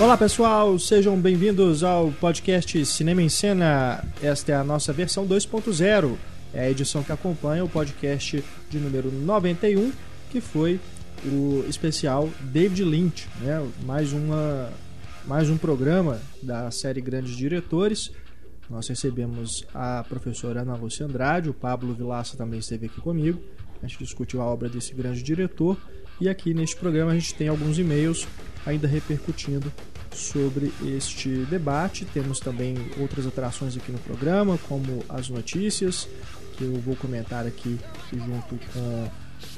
Olá pessoal, sejam bem-vindos ao podcast Cinema em Cena. Esta é a nossa versão 2.0, é a edição que acompanha o podcast de número 91, que foi o especial David Lynch, né? mais, uma, mais um programa da série Grandes Diretores. Nós recebemos a professora Ana Lúcia Andrade, o Pablo Vilaça também esteve aqui comigo. A gente discutiu a obra desse grande diretor e aqui neste programa a gente tem alguns e-mails ainda repercutindo sobre este debate. Temos também outras atrações aqui no programa, como as notícias, que eu vou comentar aqui junto com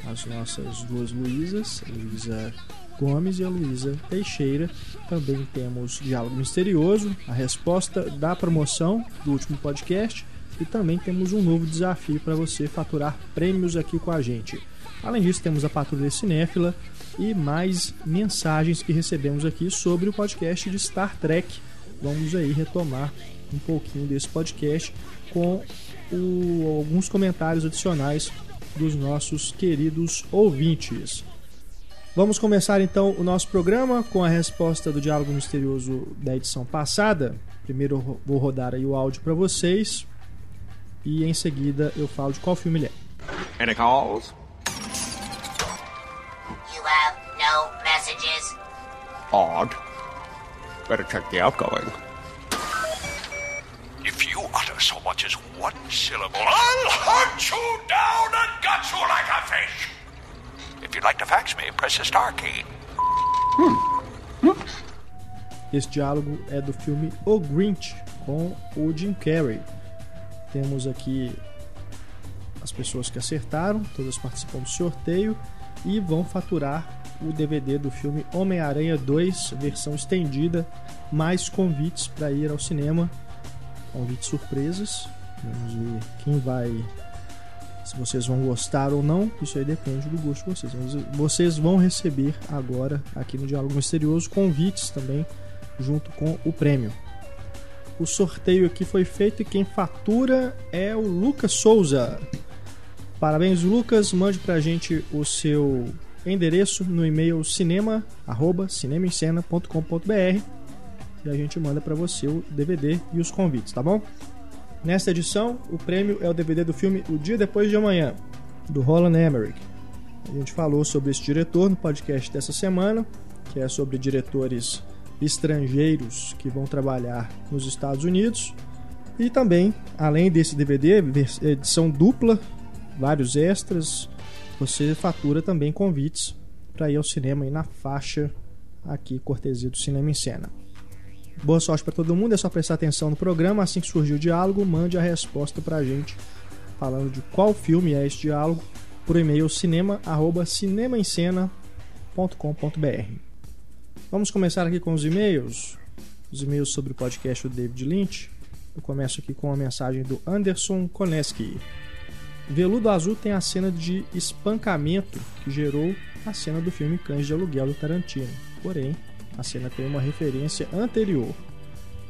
as nossas duas Luísas, Luísa Gomes e a Luísa Teixeira. Também temos Diálogo Misterioso, a resposta da promoção do último podcast. E também temos um novo desafio para você faturar prêmios aqui com a gente. Além disso, temos a Patrulha Cinéfila, e mais mensagens que recebemos aqui sobre o podcast de Star Trek. Vamos aí retomar um pouquinho desse podcast com o, alguns comentários adicionais dos nossos queridos ouvintes. Vamos começar então o nosso programa com a resposta do diálogo misterioso da edição passada. Primeiro vou rodar aí o áudio para vocês e em seguida eu falo de qual filme ele é. Any calls? Messages. Odd. Better check the outgoing. If you utter so much as one syllable, I'll hunt you down and gut you like a fish. If you'd like to fax me, press the star key. Hmm. Esse diálogo é do filme O Grinch com o Jim Carrey. Temos aqui as pessoas que acertaram, todas participam do sorteio e vão faturar o DVD do filme Homem-Aranha 2, versão estendida, mais convites para ir ao cinema. Convites surpresas. Vamos ver quem vai. Se vocês vão gostar ou não, isso aí depende do gosto de vocês. Mas vocês vão receber agora, aqui no Diálogo Misterioso, convites também, junto com o prêmio. O sorteio aqui foi feito e quem fatura é o Lucas Souza. Parabéns, Lucas. Mande pra gente o seu endereço no e-mail cinema, arroba, cinemascena.com.br e a gente manda para você o DVD e os convites, tá bom? Nesta edição, o prêmio é o DVD do filme O Dia Depois de Amanhã, do Roland Emmerich. A gente falou sobre esse diretor no podcast dessa semana, que é sobre diretores estrangeiros que vão trabalhar nos Estados Unidos. E também, além desse DVD, edição dupla, vários extras, você fatura também convites para ir ao cinema aí na faixa aqui, cortesia do Cinema em Cena. Boa sorte para todo mundo, é só prestar atenção no programa. Assim que surgir o diálogo, mande a resposta para a gente falando de qual filme é esse diálogo por e-mail cinema@cinemaencena.com.br. Vamos começar aqui com os e-mails. Os e-mails sobre o podcast do David Lynch. Eu começo aqui com uma mensagem do Anderson Koneski. Veludo Azul tem a cena de espancamento que gerou a cena do filme Cães de Aluguel do Tarantino. Porém, a cena tem uma referência anterior.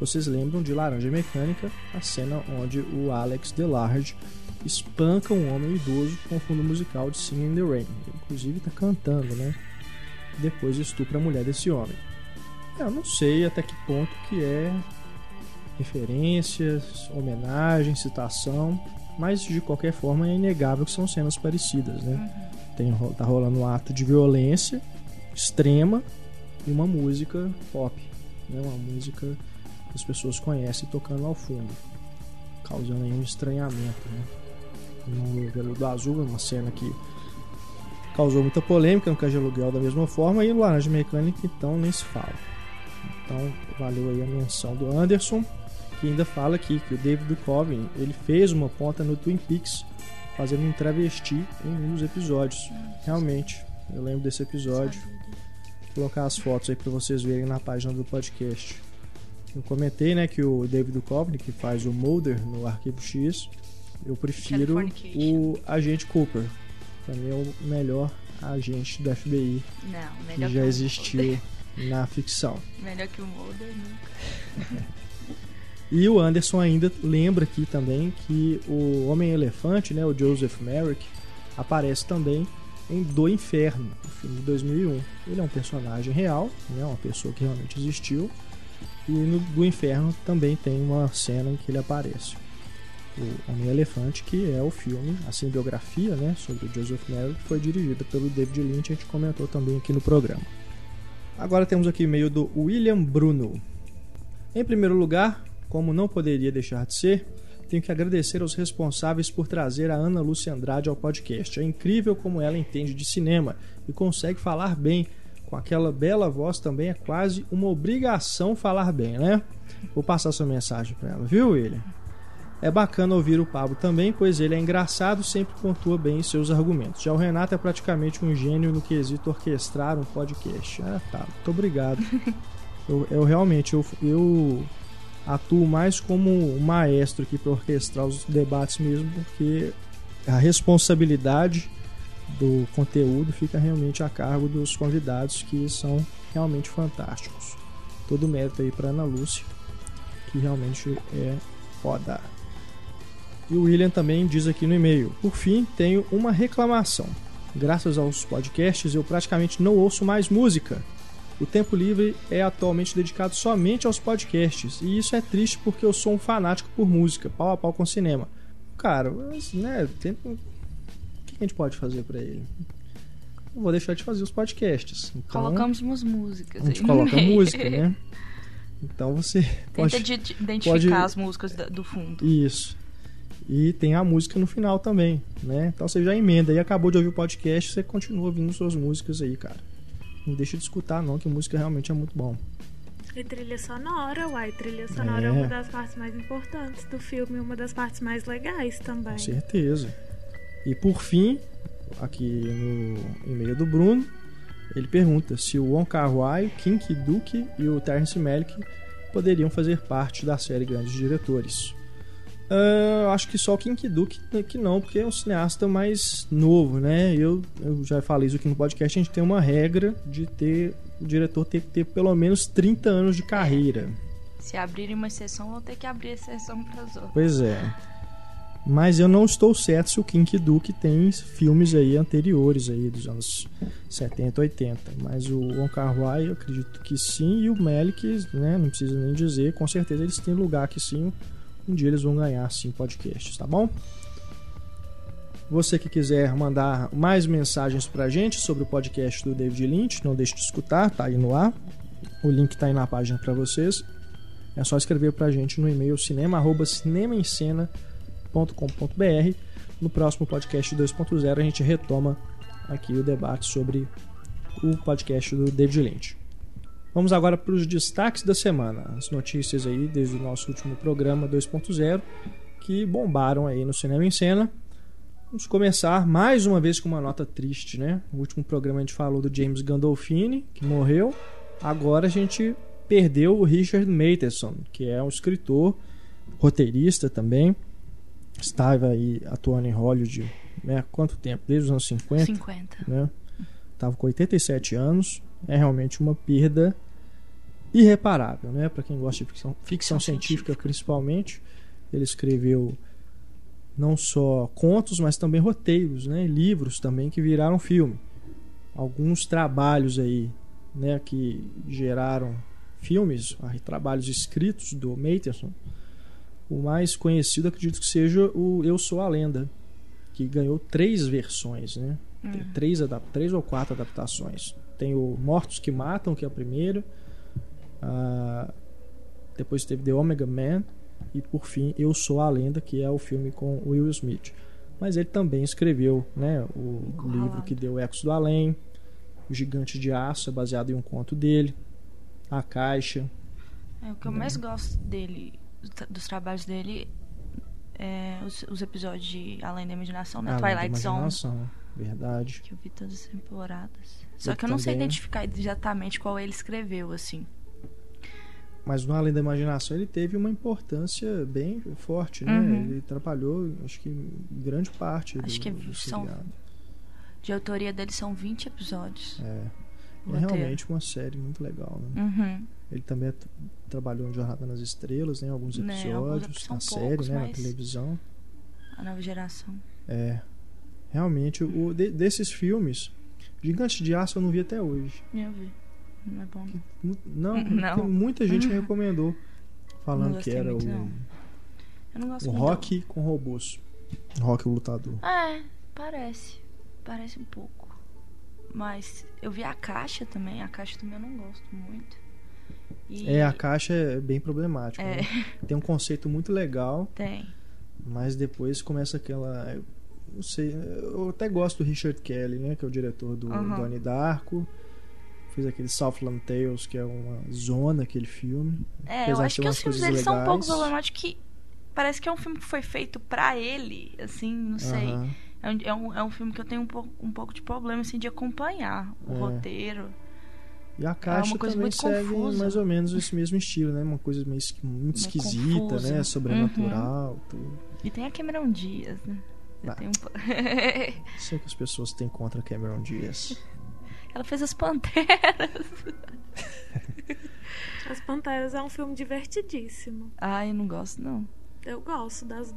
Vocês lembram de Laranja Mecânica, a cena onde o Alex Delarge espanca um homem idoso com o fundo musical de Singing in the Rain. Ele, inclusive está cantando, né? Depois estupra a mulher desse homem. Eu não sei até que ponto que é referências, homenagem, citação mas de qualquer forma é inegável que são cenas parecidas, né? Uhum. Tem, tá rolando um ato de violência extrema e uma música pop, né? Uma música que as pessoas conhecem tocando ao fundo, causando aí um estranhamento, né? No Veludo Azul, uma cena que causou muita polêmica no Caixa Aluguel da mesma forma e no Laranja Mecânica então nem se fala. Então valeu aí a menção do Anderson que ainda fala aqui que o David Duchovny ele fez uma ponta no Twin Peaks fazendo um travesti em um dos episódios. Realmente, eu lembro desse episódio. Vou colocar as fotos aí para vocês verem na página do podcast. Eu comentei, né, que o David Duchovny, que faz o Mulder no Arquivo X, eu prefiro o Agente Cooper. Pra mim é o melhor agente do FBI Não, que já existiu na ficção. Melhor que o Mulder nunca. E o Anderson ainda lembra aqui também que o Homem-Elefante, né, o Joseph Merrick, aparece também em Do Inferno, o filme de 2001. Ele é um personagem real, né, uma pessoa que realmente existiu. E no Do Inferno também tem uma cena em que ele aparece. O Homem-Elefante, que é o filme, assim, biografia né, sobre o Joseph Merrill, que foi dirigida pelo David Lynch, a gente comentou também aqui no programa. Agora temos aqui o e-mail do William Bruno. Em primeiro lugar, como não poderia deixar de ser, tenho que agradecer aos responsáveis por trazer a Ana Lúcia Andrade ao podcast. É incrível como ela entende de cinema e consegue falar bem. Com aquela bela voz também é quase uma obrigação falar bem, né? Vou passar sua mensagem para ela, viu, William? É bacana ouvir o Pablo também, pois ele é engraçado, sempre pontua bem seus argumentos. Já o Renato é praticamente um gênio no quesito orquestrar um podcast. Ah, tá. Muito obrigado. eu, eu, realmente eu, eu atuo mais como maestro aqui para orquestrar os debates mesmo, porque a responsabilidade do conteúdo fica realmente a cargo dos convidados que são realmente fantásticos. Todo mérito aí para Ana Lúcia, que realmente é foda. E o William também diz aqui no e-mail: Por fim, tenho uma reclamação. Graças aos podcasts, eu praticamente não ouço mais música. O tempo livre é atualmente dedicado somente aos podcasts, e isso é triste porque eu sou um fanático por música, pau a pau com cinema. Cara, mas, né, tem... o que a gente pode fazer para ele? Não vou deixar de fazer os podcasts. Então, Colocamos umas músicas. A gente coloca música, né? Então você pode. Tenta identificar pode... as músicas do fundo. Isso. E tem a música no final também, né? Então você já emenda e acabou de ouvir o podcast, você continua ouvindo suas músicas aí, cara. Não deixa de escutar não, que música realmente é muito bom. E trilha sonora, uai, trilha sonora é. é uma das partes mais importantes do filme, uma das partes mais legais também. Com certeza. E por fim, aqui no e-mail do Bruno, ele pergunta se o Wong Kar-wai, Kim Ki-duk e o Terence Malick poderiam fazer parte da série Grandes Diretores. Uh, acho que só o Kim Kiduk que não, porque é um cineasta mais novo, né? Eu, eu já falei isso aqui no podcast, a gente tem uma regra de ter o diretor ter que ter pelo menos 30 anos de carreira. Se abrirem uma exceção, vão ter que abrir exceção para as outras. Pois é. Mas eu não estou certo se o Kim Kiduk tem filmes aí anteriores aí dos anos 70, 80. Mas o Wong Kar Wai, eu acredito que sim, e o Melick, né, não precisa nem dizer, com certeza eles têm lugar que sim um dia eles vão ganhar sim podcasts, tá bom? Você que quiser mandar mais mensagens pra gente sobre o podcast do David Lynch, não deixe de escutar, tá aí no ar. O link tá aí na página para vocês. É só escrever pra gente no e-mail cinema@cinemaencena.com.br. No próximo podcast 2.0 a gente retoma aqui o debate sobre o podcast do David Lynch. Vamos agora para os destaques da semana, as notícias aí desde o nosso último programa 2.0 que bombaram aí no cinema em cena. Vamos começar mais uma vez com uma nota triste, né? No último programa a gente falou do James Gandolfini, que morreu. Agora a gente perdeu o Richard Matheson, que é um escritor, roteirista também. Estava aí atuando em Hollywood, né? Quanto tempo? Desde os anos 50? 50. Né? Estava com 87 anos é realmente uma perda irreparável, né? Para quem gosta de ficção, ficção científica, principalmente, ele escreveu não só contos, mas também roteiros, né? Livros também que viraram filme. Alguns trabalhos aí, né? Que geraram filmes, trabalhos escritos do Matheson. O mais conhecido acredito que seja o Eu Sou a Lenda, que ganhou três versões, né? Tem hum. três, três ou quatro adaptações. Tem o Mortos que Matam, que é a primeira. Uh, depois teve The Omega Man. E por fim, Eu Sou a Lenda, que é o filme com Will Smith. Mas ele também escreveu né, o livro que deu Ecos do Além, O Gigante de Aço, é baseado em um conto dele, A Caixa. É, o que eu né? mais gosto dele, dos trabalhos dele, é os, os episódios de Além da Imaginação, né? Além Twilight Zone. Verdade. Que eu vi todas as temporadas. Só que eu não sei identificar exatamente qual ele escreveu, assim. Mas no Além da Imaginação ele teve uma importância bem forte, né? Uhum. Ele trabalhou, acho que grande parte acho do, que do são, De autoria dele são 20 episódios. É. É realmente uma série muito legal, né? Uhum. Ele também trabalhou em Jornada nas Estrelas, né? Alguns episódios, né? na série, né? Na televisão. A nova geração. É Realmente, o, de- desses filmes, Gigante de Aço eu não vi até hoje. Eu vi. Não é bom. não. Não, Não. tem muita gente que recomendou. Falando que era muito, o, não. Eu não gosto o rock com robôs. Rock lutador. É, parece. Parece um pouco. Mas eu vi a caixa também. A caixa também eu não gosto muito. E É, a caixa é bem problemática. É. né? Tem um conceito muito legal, Tem. mas depois começa aquela. Não sei, eu até gosto do Richard Kelly, né? Que é o diretor do Aham. Donnie Darko. Fez aquele Southland Tales, que é uma zona, aquele filme. É, Apesar eu acho que os filmes coisas dele são um pouco problemáticos que parece que é um filme que foi feito pra ele, assim, não sei. É um, é, um, é um filme que eu tenho um pouco, um pouco de problema, assim, de acompanhar o É. roteiro. E a caixa É uma coisa também muito segue confusa. mais ou menos esse mesmo estilo, né? Uma coisa meio muito esquisita, confusa. Uhum. né? Sobrenatural, tudo. E tem a Cameron Diaz, né? Eu Ah. um Sei que as pessoas têm contra Cameron Diaz. Ela fez as Panteras. As Panteras é um filme divertidíssimo. Ai, eu não gosto, não. Eu gosto das,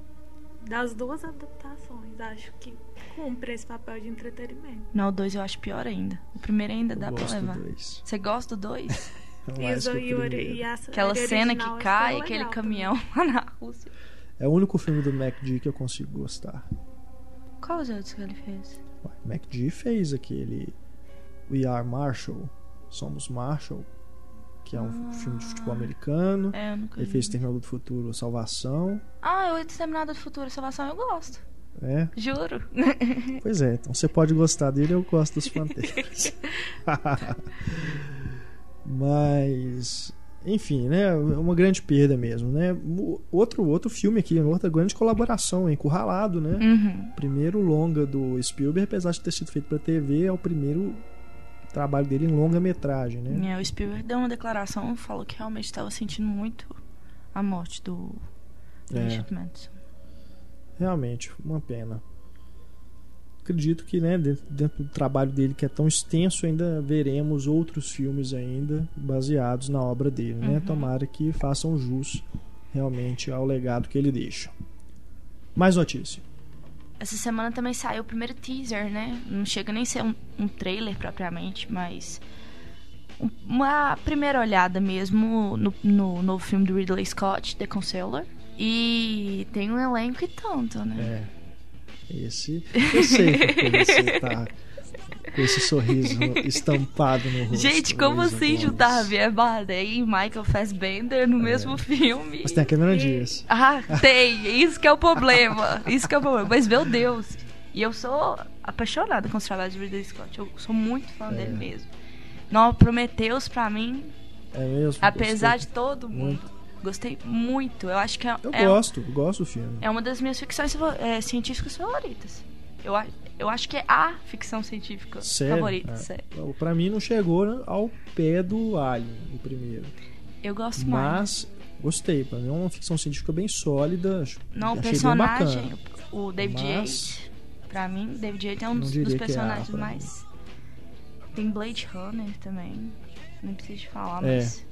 das duas adaptações. Acho que cumpre esse papel de entretenimento. Não, o 2 eu acho pior ainda. O primeiro ainda Eu dá pra gosto levar. do dois. Você gosta do 2? Mais os- que o e o- primeiro. e a Aquela cena original que é cai, aquele legal caminhão lá na Rússia. É o único filme do MacD que eu consigo gostar. Qual os outros que ele fez? MacD fez aquele We Are Marshall, Somos Marshall, que é um Ah. filme de futebol americano. É, eu nunca Ele fez Terminal do Futuro Salvação. Ah, o Exterminado do Futuro Salvação eu gosto. É, Juro. pois é, então você pode gostar dele, eu gosto dos Panteras. Mas, enfim, né? Uma grande perda mesmo, né? Outro, outro filme aqui, outra grande colaboração, Encurralado, né? Uhum. Primeiro longa do Spielberg, apesar de ter sido feito pra TV, é o primeiro trabalho dele em longa-metragem, né? É, o Spielberg deu uma declaração falou que realmente estava sentindo muito a morte do É. Richard Madison. Realmente, uma pena. Acredito que, né, dentro, dentro do trabalho dele que é tão extenso, ainda veremos outros filmes ainda baseados na obra dele, né? Uhum. Tomara que façam jus realmente ao legado que ele deixa. Mais notícia. Essa semana também saiu o primeiro teaser, né? Não chega nem a ser um, um trailer propriamente, mas um- uma primeira olhada mesmo no, no novo filme do Ridley Scott, The Consoler. E tem um elenco e tanto, né? É. Esse. Eu sei porque você tá com esse sorriso estampado no rosto. Gente, como Luísa assim Gomes. juntar Javier Bardem e Michael Fassbender no mesmo filme? Mas tem a Cameron Diaz. Ah, tem. Isso que é o problema. Isso que é o problema. Mas, meu Deus. E eu sou apaixonada com os trabalhos de Ridley Scott. Eu sou muito fã É. dele mesmo. Não, Prometheus, pra mim, É mesmo? apesar de todo mundo, Muito. gostei muito. Eu acho que é, Eu é, gosto, eu gosto do filme. é uma das minhas ficções é, científicas favoritas. Eu, a- eu acho que é a ficção científica Sério? favorita, É. sério. Pra mim não chegou né, ao pé do Alien, o primeiro. Eu gosto mais. Mas gostei, pra mim é uma ficção científica bem sólida. acho- Não, o personagem, o David Mas- Yates, pra mim, David Yates é um Não dos, dos é personagens pra mais. Tem Blade Runner também. Nem preciso de falar, É. mas.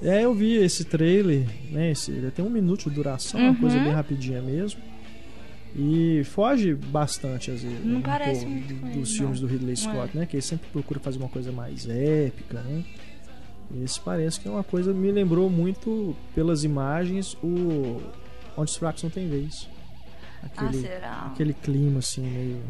É, eu vi esse trailer, né? Esse, ele tem um minuto de duração, uma Uhum. coisa bem rapidinha mesmo. E foge bastante, às vezes. Não um parece pouco muito com ele, dos não. filmes do Ridley É. Scott, né? Que ele sempre procura fazer uma coisa mais épica, né? Esse parece que é uma coisa me lembrou muito pelas imagens o Onde os Fracos Não Tem Vez. Ah, Aquele, será? aquele clima assim meio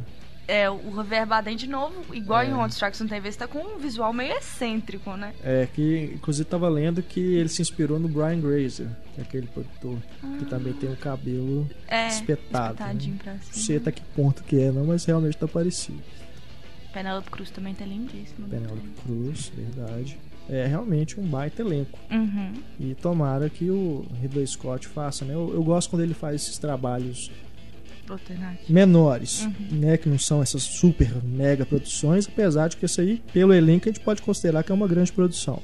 É, o Javier Bardem de novo, igual É. em One Strikes Não Tem Vez, tá com um visual meio excêntrico, né? É, que inclusive tava lendo que ele se inspirou no Brian Grazer, que é aquele produtor, que também tem o cabelo É, espetado. espetadinho né? pra Não cima. sei até que ponto que é, não, mas realmente tá parecido. Penélope Cruz também tá lindíssima. Penélope Cruz, verdade. É realmente um baita elenco. Uhum. E tomara que o Ridley Scott faça, né? Eu, eu gosto quando ele faz esses trabalhos. Menores, Uhum. né? Que não são essas super mega produções, apesar de que isso aí, pelo elenco, a gente pode considerar que é uma grande produção.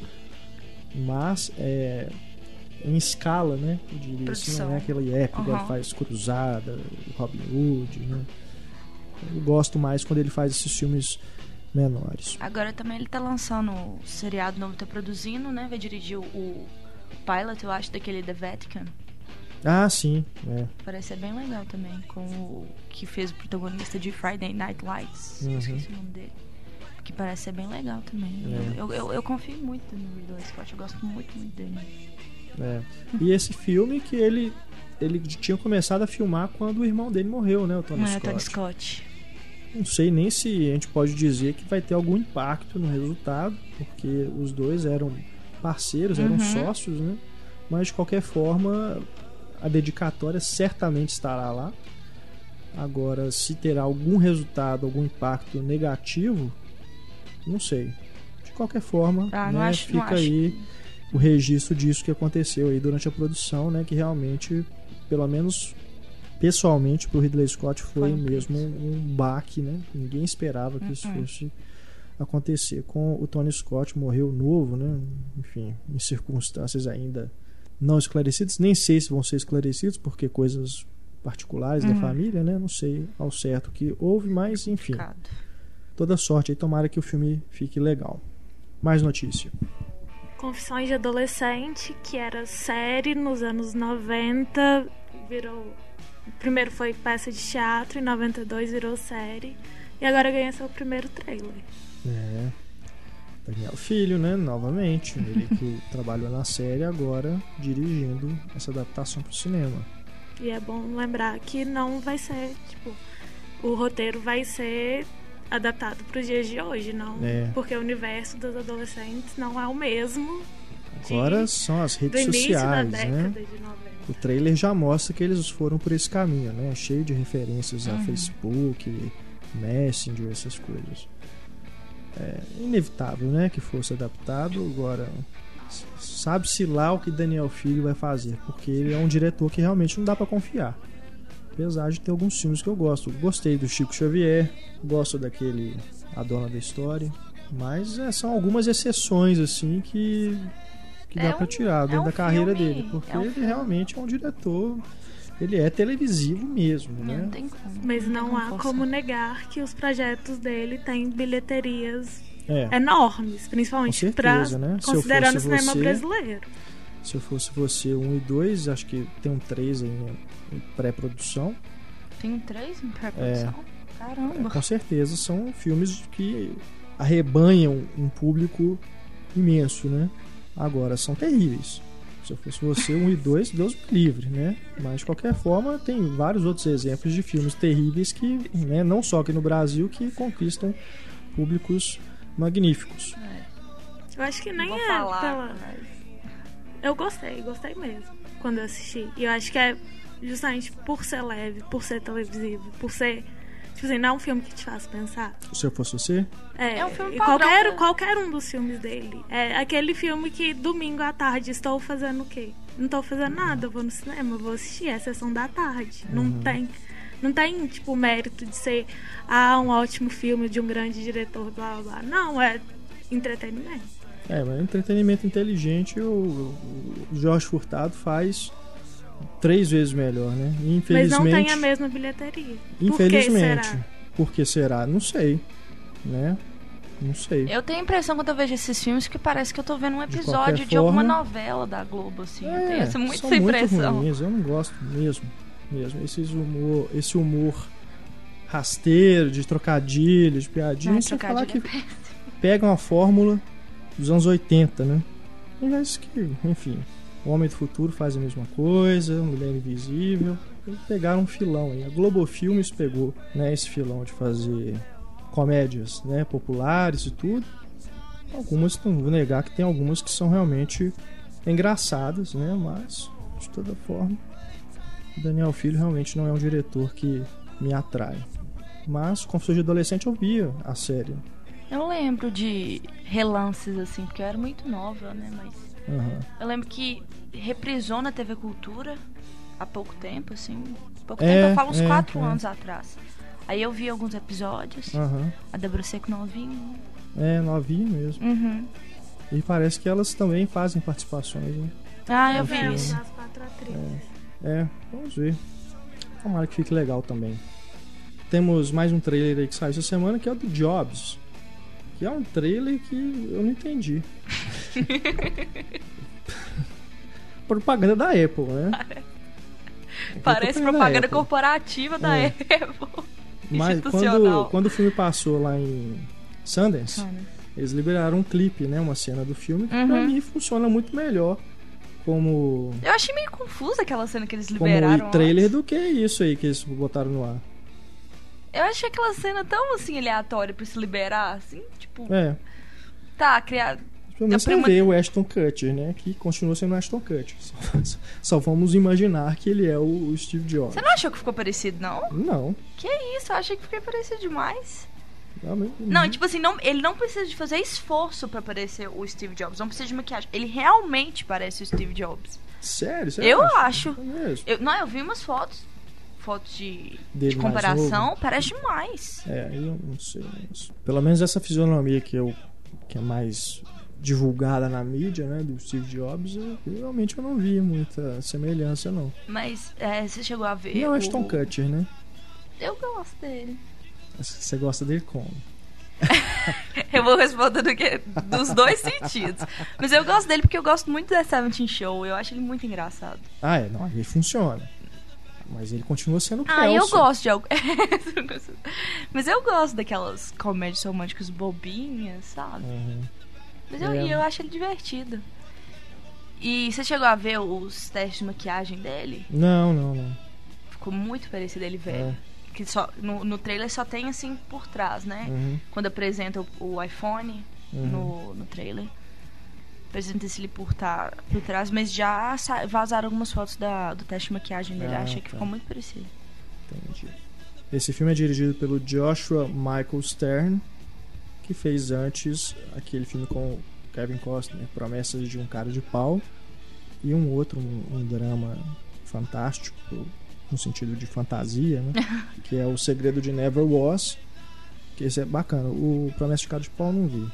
Mas é, em escala, né? Eu diria assim, Produção. não é aquele épico Uhum. ele faz Cruzada, Robin Hood, né? Eu gosto mais quando ele faz esses filmes menores. Agora também ele tá lançando o seriado novo, tá produzindo, né? Vai dirigir o, o pilot, eu acho, daquele The Vatican. Ah, sim. É. Parece ser bem legal também. Com o que fez o protagonista de Friday Night Lights. Uhum. Esqueci o nome dele. Que parece ser bem legal também. É. Eu, eu, eu confio muito no Ridley Scott. Eu gosto muito, muito dele. É. E esse filme que ele ele tinha começado a filmar quando o irmão dele morreu, né, o Tony é, Scott. Tony Scott. Não sei nem se a gente pode dizer que vai ter algum impacto no resultado, porque os dois eram parceiros, eram Uhum. sócios, né? Mas de qualquer forma, a dedicatória certamente estará lá. Agora, se terá algum resultado, algum impacto negativo, não sei. De qualquer forma, Ah, né, acho, fica aí o registro disso que aconteceu aí durante a produção, né? Que realmente, pelo menos pessoalmente, pro Ridley Scott foi, Foi um mesmo um baque, né? Ninguém esperava que isso Uh-uh. fosse acontecer. Com o Tony Scott morreu novo, né? Enfim, em circunstâncias ainda não esclarecidas. Nem sei se vão ser esclarecidos, porque coisas particulares da Uhum. família, né? Não sei ao certo o que houve, mas enfim, Complicado. toda sorte aí. Tomara que o filme fique legal. Mais notícia. Confissões de Adolescente, que era série nos anos 90, virou. Primeiro foi peça de teatro, em 92 virou série. E agora ganha seu primeiro trailer. É. Daniel Filho, né? Novamente. Ele que trabalhou na série agora dirigindo essa adaptação pro cinema. E é bom lembrar que não vai ser, tipo, o roteiro vai ser adaptado para os dias de hoje, não. É. Porque o universo dos adolescentes não é o mesmo Agora são as redes sociais, né? de 90. O trailer já mostra que eles foram por esse caminho, né? Cheio de referências a Uhum. Facebook, Messenger, essas coisas. É inevitável, né? Que fosse adaptado. Agora, sabe-se lá o que Daniel Filho vai fazer, porque ele é um diretor que realmente não dá pra confiar. Apesar de ter alguns filmes que eu gosto. Gostei do Chico Xavier, gosto daquele A Dona da História. Mas é, são algumas exceções, assim, que, que É dá pra um- tirar dentro um da carreira filme- dele. Porque é um ele realmente é um diretor. Ele é televisivo mesmo, Não, né? tem como. Mas tem não há forçar. como negar que os projetos dele têm bilheterias É. enormes, principalmente Com pra, certeza, né? Considerando o fosse cinema você- brasileiro. Se eu fosse você, um e dois, acho que tem um três aí em- em pré-produção. Tem um três em pré-produção? Caramba. Com certeza são filmes que arrebanham um público imenso, né? Agora, são terríveis. Se eu fosse você, um e dois, Deus me livre, né? Mas, de qualquer forma, tem vários outros exemplos de filmes terríveis que, né, não só aqui no Brasil, que conquistam públicos magníficos. Eu acho que nem é falar, pela... mas- Eu gostei, gostei mesmo quando eu assisti. E eu acho que é justamente por ser leve, por ser televisivo, por ser. Tipo assim, não é um filme que te faz pensar. Se eu fosse você, É, É um filme padrão, qualquer, né? qualquer um dos filmes dele. É aquele filme que domingo à tarde estou fazendo o quê? Não estou fazendo nada, eu vou no cinema, vou assistir, é a sessão da tarde. Não tem. Não tem, tipo, mérito de ser ah, um ótimo filme de um grande diretor, blá blá blá. Não, é entretenimento. É, mas entretenimento inteligente o, o Jorge Furtado faz três vezes melhor, né? Mas Infelizmente. não tem a mesma bilheteria. Infelizmente. Por que será? Por que será? Não sei. Né? Não sei. Eu tenho a impressão quando eu vejo esses filmes que parece que eu tô vendo um De episódio de, alguma forma- novela da Globo, assim. eu É, tenho essa, muito são essa impressão. muito ruins, eu não gosto mesmo. mesmo. Esse humor, esse humor rasteiro, de trocadilho, de piadinha, Não, sem falar que trocadilho pegam a fórmula dos anos 80, né? Mas que, enfim, o Homem do Futuro faz a mesma coisa, Mulher Invisível. Eles pegaram um filão aí. A Globo Filmes pegou né, esse filão de fazer comédias né, populares e tudo. Algumas, não vou negar que tem algumas que são realmente engraçadas, né? Mas, de toda forma, Daniel Filho realmente não é um diretor que me atrai. Mas, como sou de adolescente, eu via a série. Eu lembro de relances, assim, porque eu era muito nova, né? Mas Aham. eu lembro que reprisou na TV Cultura há pouco tempo, assim. Pouco É, tempo, eu falo uns é, quatro é. anos atrás. Aí eu vi alguns episódios. Aham. A Débora Seco novinha. É, novinha mesmo. Uhum. E parece que elas também fazem participações, né? Ah, eu Enfim. vi É, isso. atrizes. É, vamos ver. Tomara que fique legal também. Temos mais um trailer aí que saiu essa semana, que é o do Jobs. Que é um trailer que eu não entendi. Propaganda da Apple, né? Parece propaganda da corporativa da É. Apple. Mas quando, quando o filme passou lá em Sundance, Ah, né? eles liberaram um clipe, né? Uma cena do filme que pra Uhum. mim funciona muito melhor como, Eu achei meio confusa aquela cena que eles como liberaram. o trailer antes. do que isso aí que eles botaram no ar. Eu achei aquela cena tão assim aleatória pra se liberar, assim, tipo, É. tá, criar. Pelo menos A você prima- vê o Ashton Kutcher, né? Que continua sendo o Ashton Kutcher. Só, só vamos imaginar que ele é o, o Steve Jobs. Você não achou que ficou parecido, não? Não. Que isso, eu achei que ficou parecido demais. Realmente- Não, tipo assim, não, ele não precisa de fazer esforço pra parecer o Steve Jobs. Não precisa de maquiagem. Ele realmente parece o Steve Jobs. Sério? Você Eu acho. É. Eu, não, eu vi umas fotos. Fotos de, de comparação. Parece demais. É, eu não sei. Pelo menos essa fisionomia que, eu, que é mais divulgada na mídia, né? Do Steve Jobs, eu, realmente eu não vi muita semelhança, não. Mas é, você chegou a ver. É o Ashton Kutcher, né? Eu gosto dele. Você gosta dele como? Eu vou responder do que, dos dois sentidos. Mas eu gosto dele porque eu gosto muito da Seventeen Show. Eu acho ele muito engraçado. Ah, é, não, aí funciona. Mas ele continua sendo o Ah, eu Kelso. gosto de algo. Mas eu gosto daquelas comédias românticas bobinhas, sabe? Uhum. Mas eu, É. eu acho ele divertido. E você chegou a ver os testes de maquiagem dele? Não, não, não. Ficou muito parecido ele velho. É. Que só, no, no trailer só tem assim por trás, né? Uhum, Quando apresenta o, o iPhone uhum. no, no trailer. Apresenta-se ele por, tá, por trás, mas já vazaram algumas fotos da, do teste de maquiagem dele. Ah, Achei que tá. ficou muito parecido. Entendi. Esse filme é dirigido pelo Joshua Michael Stern, que fez antes aquele filme com Kevin Costner, Promessas de um Cara de Pau, e um outro, um, um drama fantástico, no sentido de fantasia, né? que é O Segredo de Never Was, que esse é bacana. O Promessas de Cara de Pau não vi.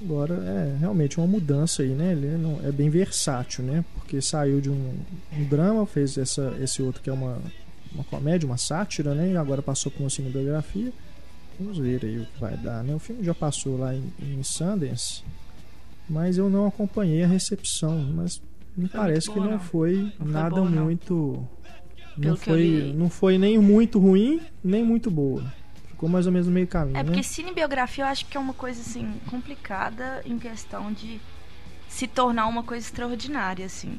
Agora é realmente uma mudança aí, né? Ele é, não- é bem versátil, né? Porque saiu de um, um drama, fez essa, esse outro que é uma, uma comédia, uma sátira, né? E agora passou por uma cinebiografia. Vamos ver aí o que vai dar, né? O filme já passou lá em, em Sundance, mas eu não acompanhei a recepção, mas me parece que não foi nada muito não foi, não foi nem muito ruim, nem muito boa. Ficou mais ou menos no meio caminho, É né? porque cinebiografia eu acho que é uma coisa assim complicada em questão de se tornar uma coisa extraordinária assim.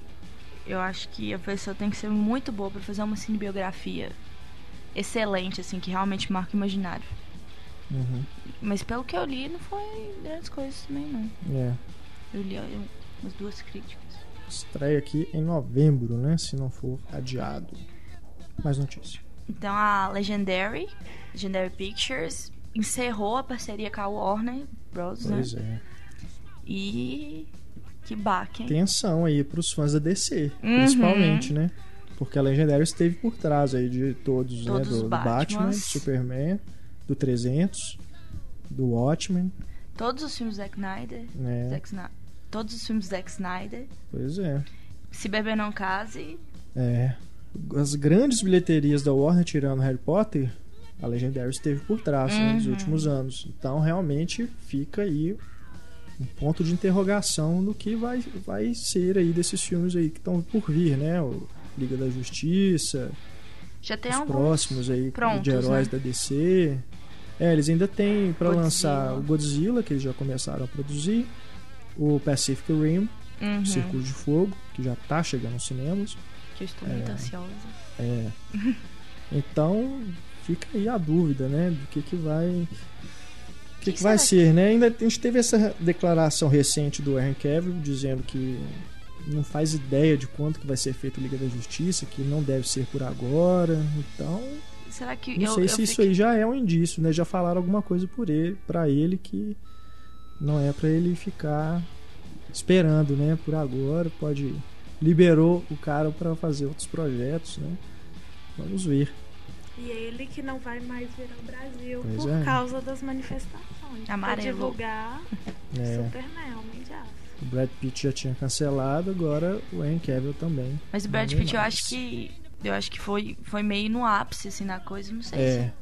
Eu acho que a pessoa tem que ser muito boa pra fazer uma cinebiografia excelente assim, que realmente marca o imaginário. Uhum. Mas pelo que eu li, não foi grandes coisas também não. É. Eu li umas duas críticas. Estreia aqui em novembro, né? Se não for adiado. Mais notícia. Então a Legendary, Legendary Pictures encerrou a parceria com a Warner Bros, né? Pois é. E que baque, hein? Tensão aí pros fãs da DC, Uhum. principalmente, né? Porque a Legendary esteve por trás aí de todos, Todos né? os Do, do Batman, Batmans. Superman, do 300, do Watchmen, Todos os filmes Zack Snyder, né? Zack Snyder, todos os filmes Zack Snyder. Pois é. Se Beber Não Case, É. As grandes bilheterias da Warner, tirando Harry Potter, a Legendary esteve por trás né, nos Uhum. últimos anos. Então, realmente, fica aí um ponto de interrogação do que vai, vai ser aí desses filmes aí que estão por vir, né? O Liga da Justiça, já tem os alguns. próximos aí prontos, de heróis né? da DC. É, eles ainda têm para lançar o Godzilla, que eles já começaram a produzir, o Pacific Rim, Uhum, Círculo de Fogo, que já tá chegando aos cinemas. que eu estou muito É. ansiosa. É. Então, fica aí a dúvida, né? Do que que vai. O que, Que que vai ser, né? Ainda a gente teve essa declaração recente do Henry Cavill dizendo que não faz ideia de quanto que vai ser feito a Liga da Justiça, que não deve ser por agora. Então, Será que não eu, sei eu se isso fiquei- aí já é um indício, né? Já falaram alguma coisa por ele, para ele que não é para ele ficar esperando, né? Por agora, pode liberou o cara para fazer outros projetos, né? Vamos ver. E ele que não vai mais vir ao Brasil Pois por é. causa das manifestações. Pra Amarelo. divulgar É, Superman, Homem de Aço. o Brad Pitt já tinha cancelado, agora o Henry Cavill também. Mas o Brad vem Pitt, eu mais. acho que. Eu acho que foi, foi meio no ápice, assim, na coisa. Não sei É,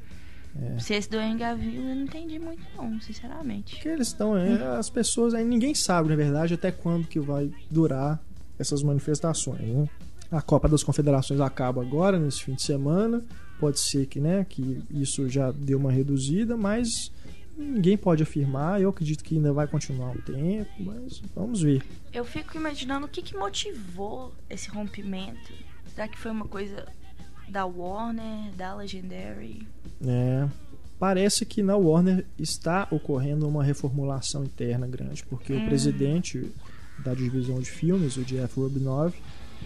se. Se esse do Cavill, eu não entendi muito, não, sinceramente. porque eles estão, é, as pessoas aí ninguém sabe, na verdade, até quando que vai durar essas manifestações, né? A Copa das Confederações acaba agora, nesse fim de semana. Pode ser que, né, que isso já deu uma reduzida, mas ninguém pode afirmar. Eu acredito que ainda vai continuar um tempo, mas vamos ver. Eu fico imaginando o que, que motivou esse rompimento. Será que foi uma coisa da Warner, da Legendary? É, parece que na Warner está ocorrendo uma reformulação interna grande, porque Hum. o presidente da divisão de filmes, o Jeff Rubinov,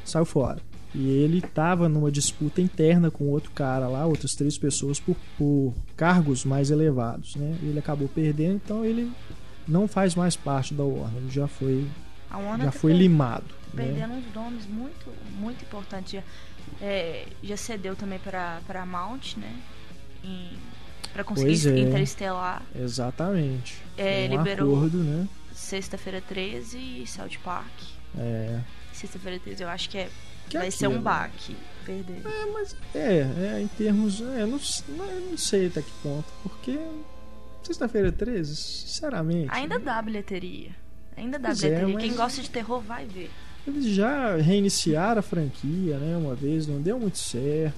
saiu fora. E ele estava numa disputa interna com outro cara lá, outras três pessoas, por, por cargos mais elevados. Né? Ele acabou perdendo, então ele não faz mais parte da Warner, ele já foi, já tá foi per- limado. Né? Perdendo uns nomes muito, muito importantes. Já, é, já cedeu também para Paramount, né? Em, pra conseguir é. Interestelar. Exatamente. É, um liberou- acordo, né? Sexta-feira 13 e South Park. É, Sexta-feira 13 eu acho que é, Que vai ser um aquilo. baque perder. É, mas é, é em termos. É, eu não, não, eu não sei até que ponto, porque sexta-feira 13, sinceramente. Ainda dá bilheteria. Ainda dá é, bilheteria. mas- Quem gosta de terror vai ver. Eles já reiniciaram a franquia, né? Uma vez, não deu muito certo.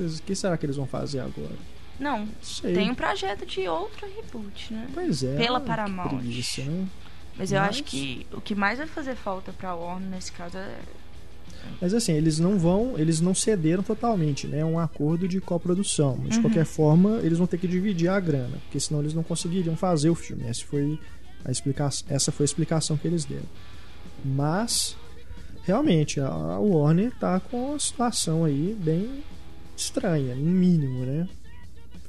O que, será que eles vão fazer agora? Não, sei. tem um projeto de outro reboot, né? Pois é. pela Paramount. preguiça, né? Mas eu Mas- acho que o que mais vai fazer falta pra Warner nesse caso é. Mas assim, eles não vão, eles não cederam totalmente, né? É um acordo de coprodução. Mas de Uhum. qualquer forma, eles vão ter que dividir a grana, porque senão eles não conseguiriam fazer o filme. Essa foi a essa foi a explicação que eles deram. Mas realmente a Warner tá com uma situação aí bem estranha, no mínimo, né?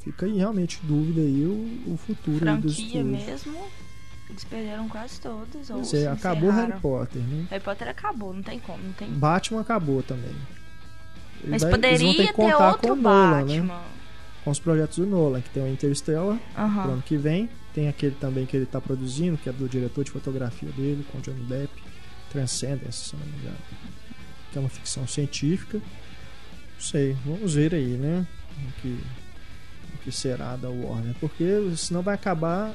Fica aí realmente dúvida aí o, o futuro aí dos franquia estúdios. mesmo. Eles perderam quase todas. Ou é, acabou encerraram. Harry Potter, né? Harry Potter acabou, não tem como. Não tem... Batman acabou também. Mas poderia ter ter, outro com o Nolan, né? Batman. com os projetos do Nolan, que tem o Interstellar pro Aham. ano que vem. Tem aquele também que ele tá produzindo, que é do diretor de fotografia dele, com Johnny Depp. Transcendence, se não me engano. Que é uma ficção científica. Não sei, vamos ver aí, né? O que, o que será da Warner. Porque senão vai acabar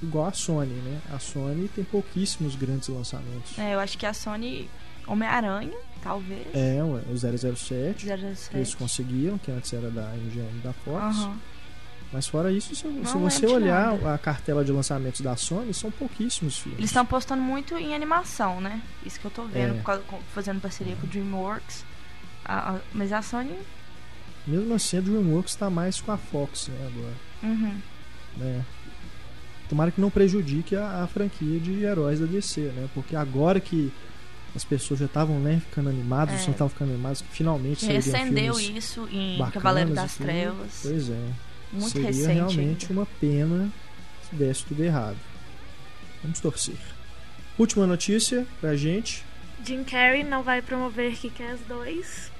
igual a Sony, né? A Sony tem pouquíssimos grandes lançamentos. É, eu acho que a Sony. Homem-Aranha, talvez. É, o 007. que Eles 007. conseguiram, que antes era da MGM da Fox. Aham. Mas fora isso, se, se Não você de olhar nada. a cartela de lançamentos da Sony, são pouquíssimos filmes. Eles estão apostando muito em animação, né? Isso que eu tô vendo, É. causa- fazendo parceria com o DreamWorks. A- a- mas a Sony. Mesmo assim, a DreamWorks está mais com a Fox né, agora. Uhum. Né? Tomara que não prejudique a, a franquia de heróis da DC, né? Porque agora que as pessoas já estavam né, ficando animadas, É. os fãs estavam ficando animados, que finalmente sairiam Recendeu isso em Cavaleiro das tudo. Trevas. Pois é. Muito Seria recente. realmente ainda. uma pena se desse tudo errado. Vamos torcer. Última notícia pra gente. Jim Carrey não vai promover Kick-Ass 2.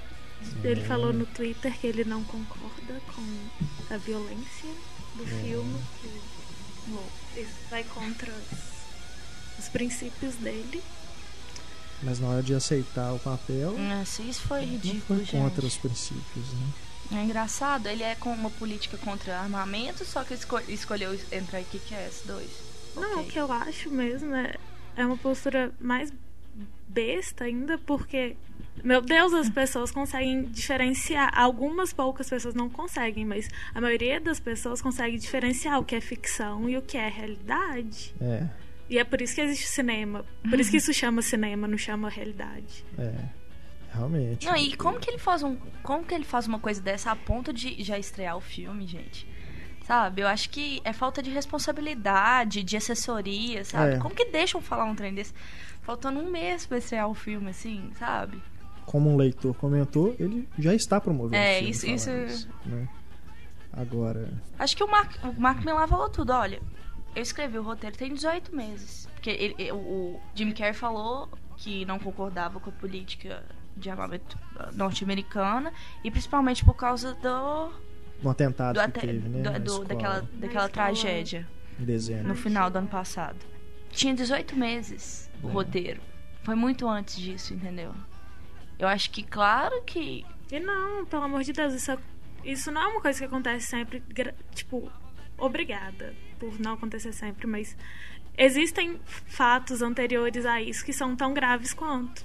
Ele É. falou no Twitter que ele não concorda com a violência do É. filme. Que bom, isso vai contra os, os princípios dele. Mas na hora de aceitar o papel, Nossa, isso foi não ridículo, foi gente. contra os princípios, né? É engraçado, ele é com uma política contra armamento, só que esco- escolheu entrar em Kick-Ass 2. Não, o Ok. que eu acho mesmo é, é uma postura mais besta ainda, porque, meu Deus, as pessoas conseguem diferenciar. Algumas poucas pessoas não conseguem, mas a maioria das pessoas consegue diferenciar o que é ficção e o que é realidade. É, E é por isso que existe cinema. Por isso que isso chama cinema, não chama realidade. é. Realmente. Não, e como que ele faz um. Como que ele faz uma coisa dessa a ponto de já estrear o filme, gente? Sabe? Eu acho que é falta de responsabilidade, de assessoria, sabe? É. Como que deixam falar um trem desse? Faltando um mês pra estrear o filme, assim, sabe? Como um leitor comentou, ele já está promovendo É, filme, isso- falando isso- né? Agora, Acho que o Mark, o Mark Millar falou tudo, olha. Eu escrevi o roteiro tem 18 meses. Porque ele- o Jim Carrey falou que não concordava com a política de armamento norte-americana e principalmente por causa do, no atentado do, que teve, né? do- do- daquela, daquela tragédia Em dezembro. no final do ano passado. Tinha 18 meses o É. roteiro. Foi muito antes disso, entendeu? Eu acho que, claro que. E não, pelo amor de Deus, isso, é- isso não é uma coisa que acontece sempre, tipo, obrigada por não acontecer sempre, mas existem fatos anteriores a isso que são tão graves quanto.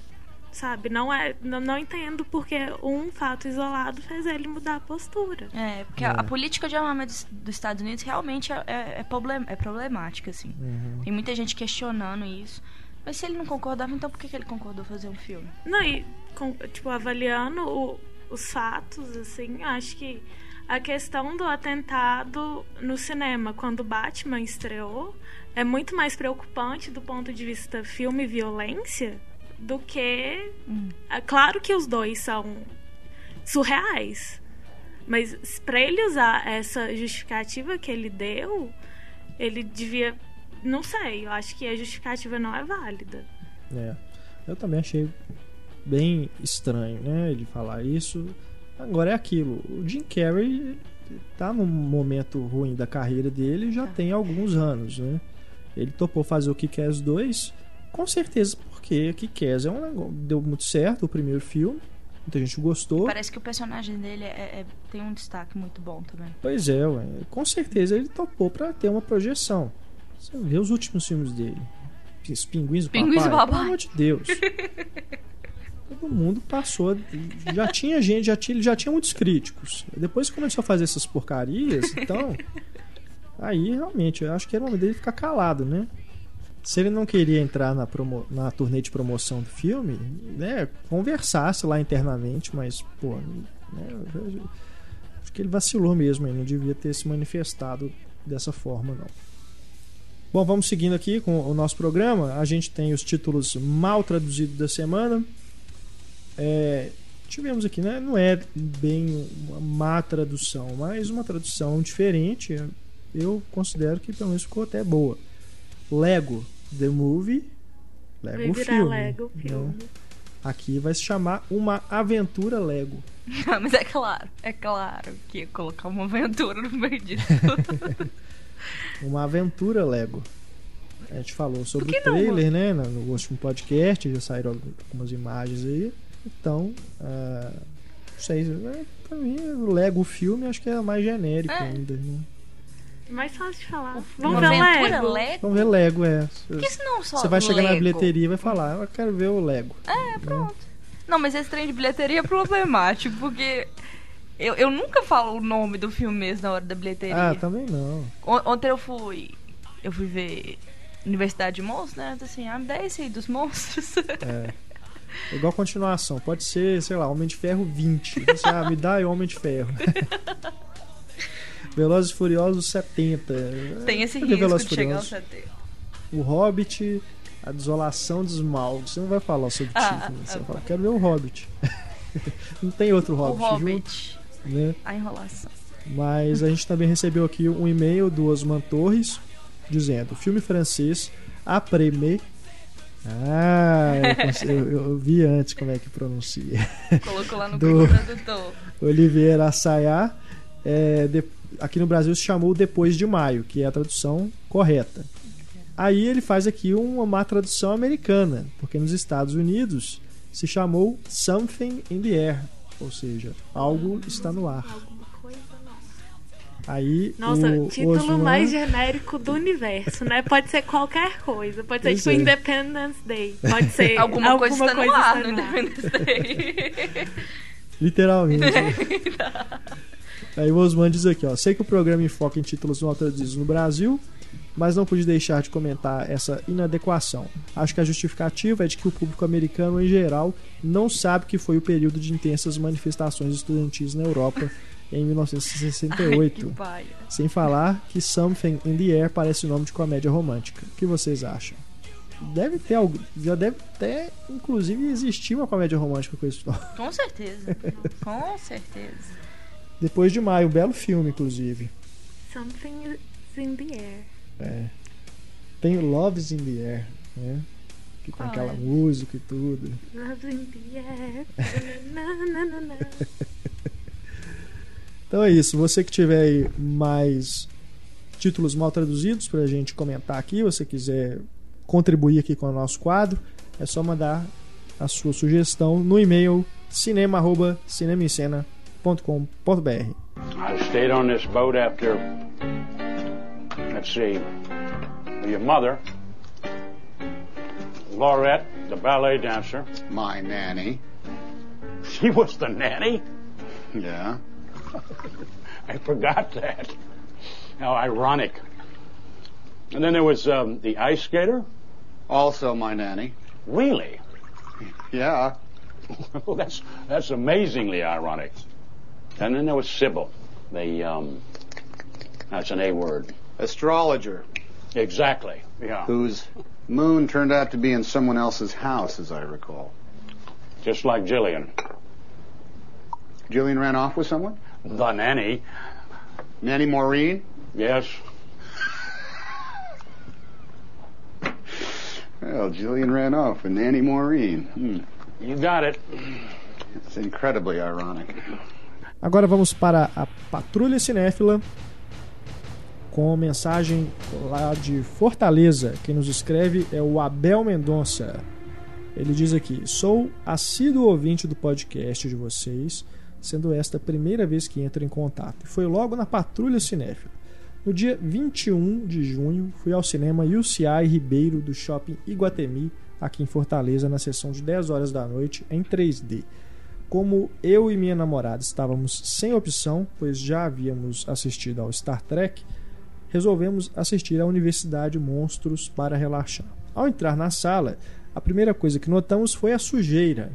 Sabe? Não é, não, não entendo porque um fato isolado fez ele mudar a postura. É, porque a, a política de armamento dos, dos Estados Unidos realmente é, é, é, problem, é problemática, assim. Tem muita gente questionando isso. Mas se ele não concordava, então por que, que ele concordou fazer um filme? Não, e, com- tipo, avaliando o- os fatos, assim, acho que a questão do atentado no cinema, quando o Batman estreou, é muito mais preocupante do ponto de vista filme e violência do que. É claro que os dois são surreais. Mas pra ele usar essa justificativa que ele deu, ele devia. Não sei, eu acho que a justificativa não é válida. É. Eu também achei bem estranho, né? Ele falar isso. Agora é aquilo. O Jim Carrey tá num momento ruim da carreira dele já tem alguns anos, né? Ele topou fazer o Kick-Ass 2, com certeza porque o Kick-Ass é um negócio, deu muito certo o primeiro filme. Muita gente gostou. Parece que o personagem dele é- é- tem um destaque muito bom também. Pois é, ué. com certeza ele topou pra ter uma projeção. Você vê os últimos filmes dele. Os Pinguins do Pinguins Papai. pelo amor de Deus. Todo mundo passou. Já tinha gente, já tinha, já tinha muitos críticos. Depois que começou a fazer essas porcarias, então. Aí realmente, eu acho que era o momento dele ficar calado, né? Se ele não queria entrar na, promo, na turnê de promoção do filme, né? Conversasse lá internamente, mas, pô, né, acho que ele vacilou mesmo, ele não devia ter se manifestado dessa forma, não. Bom, vamos seguindo aqui com o nosso programa. A gente tem os títulos mal traduzidos da semana. É, tivemos aqui, né? Não é bem uma má tradução, mas uma tradução diferente. Eu considero que pelo menos ficou até boa. Lego The Movie. Vai Lego virar Filme. Lego filme. Aqui vai se chamar Uma Aventura Lego. Ah, Mas é claro, é claro que ia colocar uma aventura no meio disso. Uma aventura Lego. A gente falou sobre o não, trailer, né? No último podcast, já saíram algumas imagens aí. Então, ah, não sei. é, Pra mim, o Lego filme acho que é mais genérico É. ainda. Né? Mais fácil de falar. uma Vamos ver o Lego. Lego? Vamos ver Lego, é. Por que se não só Você vai chegar na Lego? bilheteria e vai falar, eu quero ver o Lego. É, pronto. Não, mas esse trem de bilheteria é problemático, porque eu, eu nunca falo o nome do filme mesmo na hora da bilheteria. Ah, também não. On- Ontem eu fui. Eu fui ver Universidade de Monstros, né? Eu disse assim, ah, me dá esse aí dos monstros. É. Igual continuação. Pode ser, sei lá, Homem de Ferro 20. Você, ah, me dá aí Homem de Ferro. Velozes e Furiosos 70. Tem esse risco Velozes de e chegar ao Furiosos? 70. O Hobbit, a desolação de Smaug. Você não vai falar sobre Ah, né? Você ah, vai falar, quero ver o Hobbit. não tem outro O Hobbit, Hobbit. junto, né? A enrolação. Mas a gente também recebeu aqui um e-mail do Osman Torres dizendo: filme francês Après-Mé. Ah, eu, eu- eu vi antes como é que pronuncia. Colocou lá no Do- Google Tradutor. Oliveira Assayá. é, de- aqui no Brasil se chamou Depois de Maio, que é a tradução correta. Aí ele faz aqui uma má tradução americana, porque nos Estados Unidos se chamou Something in the Air, ou seja, algo está no ar. Alguma coisa, não. Aí Nossa, o título Osman- mais genérico do universo, né? Pode ser qualquer coisa. Pode ser Pois tipo é. Independence Day. Pode ser Alguma, coisa está no ar está no no ar. Independence Day. Literalmente. Aí o Osman diz aqui, ó. Sei que o programa enfoca em títulos não traduzidos no Brasil, mas não pude deixar de comentar essa inadequação. Acho que a justificativa é de que o público americano, em geral, não sabe que foi o período de intensas manifestações estudantis na Europa em Ai, que 1968. paia. Sem falar que Something in the Air parece nome de comédia romântica. O que vocês acham? Deve ter algo. Já deve até, inclusive, existir uma comédia romântica com esse nome. Com certeza. Com certeza. Depois de maio, um belo filme, inclusive. Something is in the air. É. Tem o Loves in the Air, né? Que tem Qual aquela Ah, é? música e tudo. Love in the air. Na, na, na. Então é isso. Você que tiver aí mais títulos mal traduzidos pra gente comentar aqui, você quiser contribuir aqui com o nosso quadro, é só mandar a sua sugestão no e-mail I stayed on this boat after, let's see, your mother Laurette, the ballet dancer. My nanny. She was the nanny? Yeah. I forgot that. How ironic. And then there was um, the ice skater. Also my nanny. Really? Yeah. well, that's that's amazingly ironic. And then there was Sybil. The um, that's an A word. Astrologer. Exactly. Yeah. Whose moon turned out to be in someone else's house, as I recall. Just like Jillian, Jillian ran off with someone? the nanny. Nanny Maureen? Yes. Well, Jillian ran off with Nanny Maureen. Hmm. You got it. It's incredibly ironic. Agora vamos para a Patrulha Cinéfila com mensagem lá de Fortaleza. Quem nos escreve é o Abel Mendonça. Ele diz aqui: Sou assíduo ouvinte do podcast de vocês, sendo esta a primeira vez que entro em contato. Foi logo na Patrulha Cinéfila. No dia 21 de junho, fui ao cinema UCI Ribeiro do Shopping Iguatemi, aqui em Fortaleza, na sessão de 10 horas da noite, em 3D. Como eu e minha namorada estávamos sem opção, pois já havíamos assistido ao Star Trek, resolvemos assistir à Universidade Monstros para relaxar. Ao entrar na sala, a primeira coisa que notamos foi a sujeira.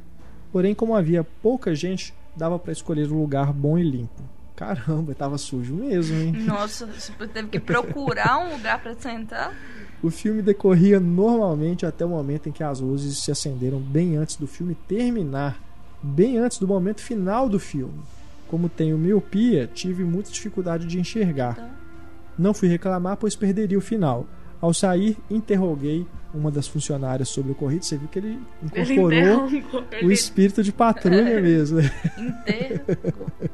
Porém, como havia pouca gente, dava para escolher um lugar bom e limpo. Caramba, estava sujo mesmo, hein? Nossa, você teve que procurar um lugar pra sentar. O filme decorria normalmente até o momento em que as luzes se acenderam bem antes do filme terminar, bem antes do momento final do filme. Como tenho miopia, tive muita dificuldade de enxergar. Não fui reclamar, pois perderia o final. Ao sair, interroguei uma das funcionárias sobre o ocorrido. Você viu que ele Ele incorporou interrogou. o Ele... espírito de patrulha mesmo. Inteiro.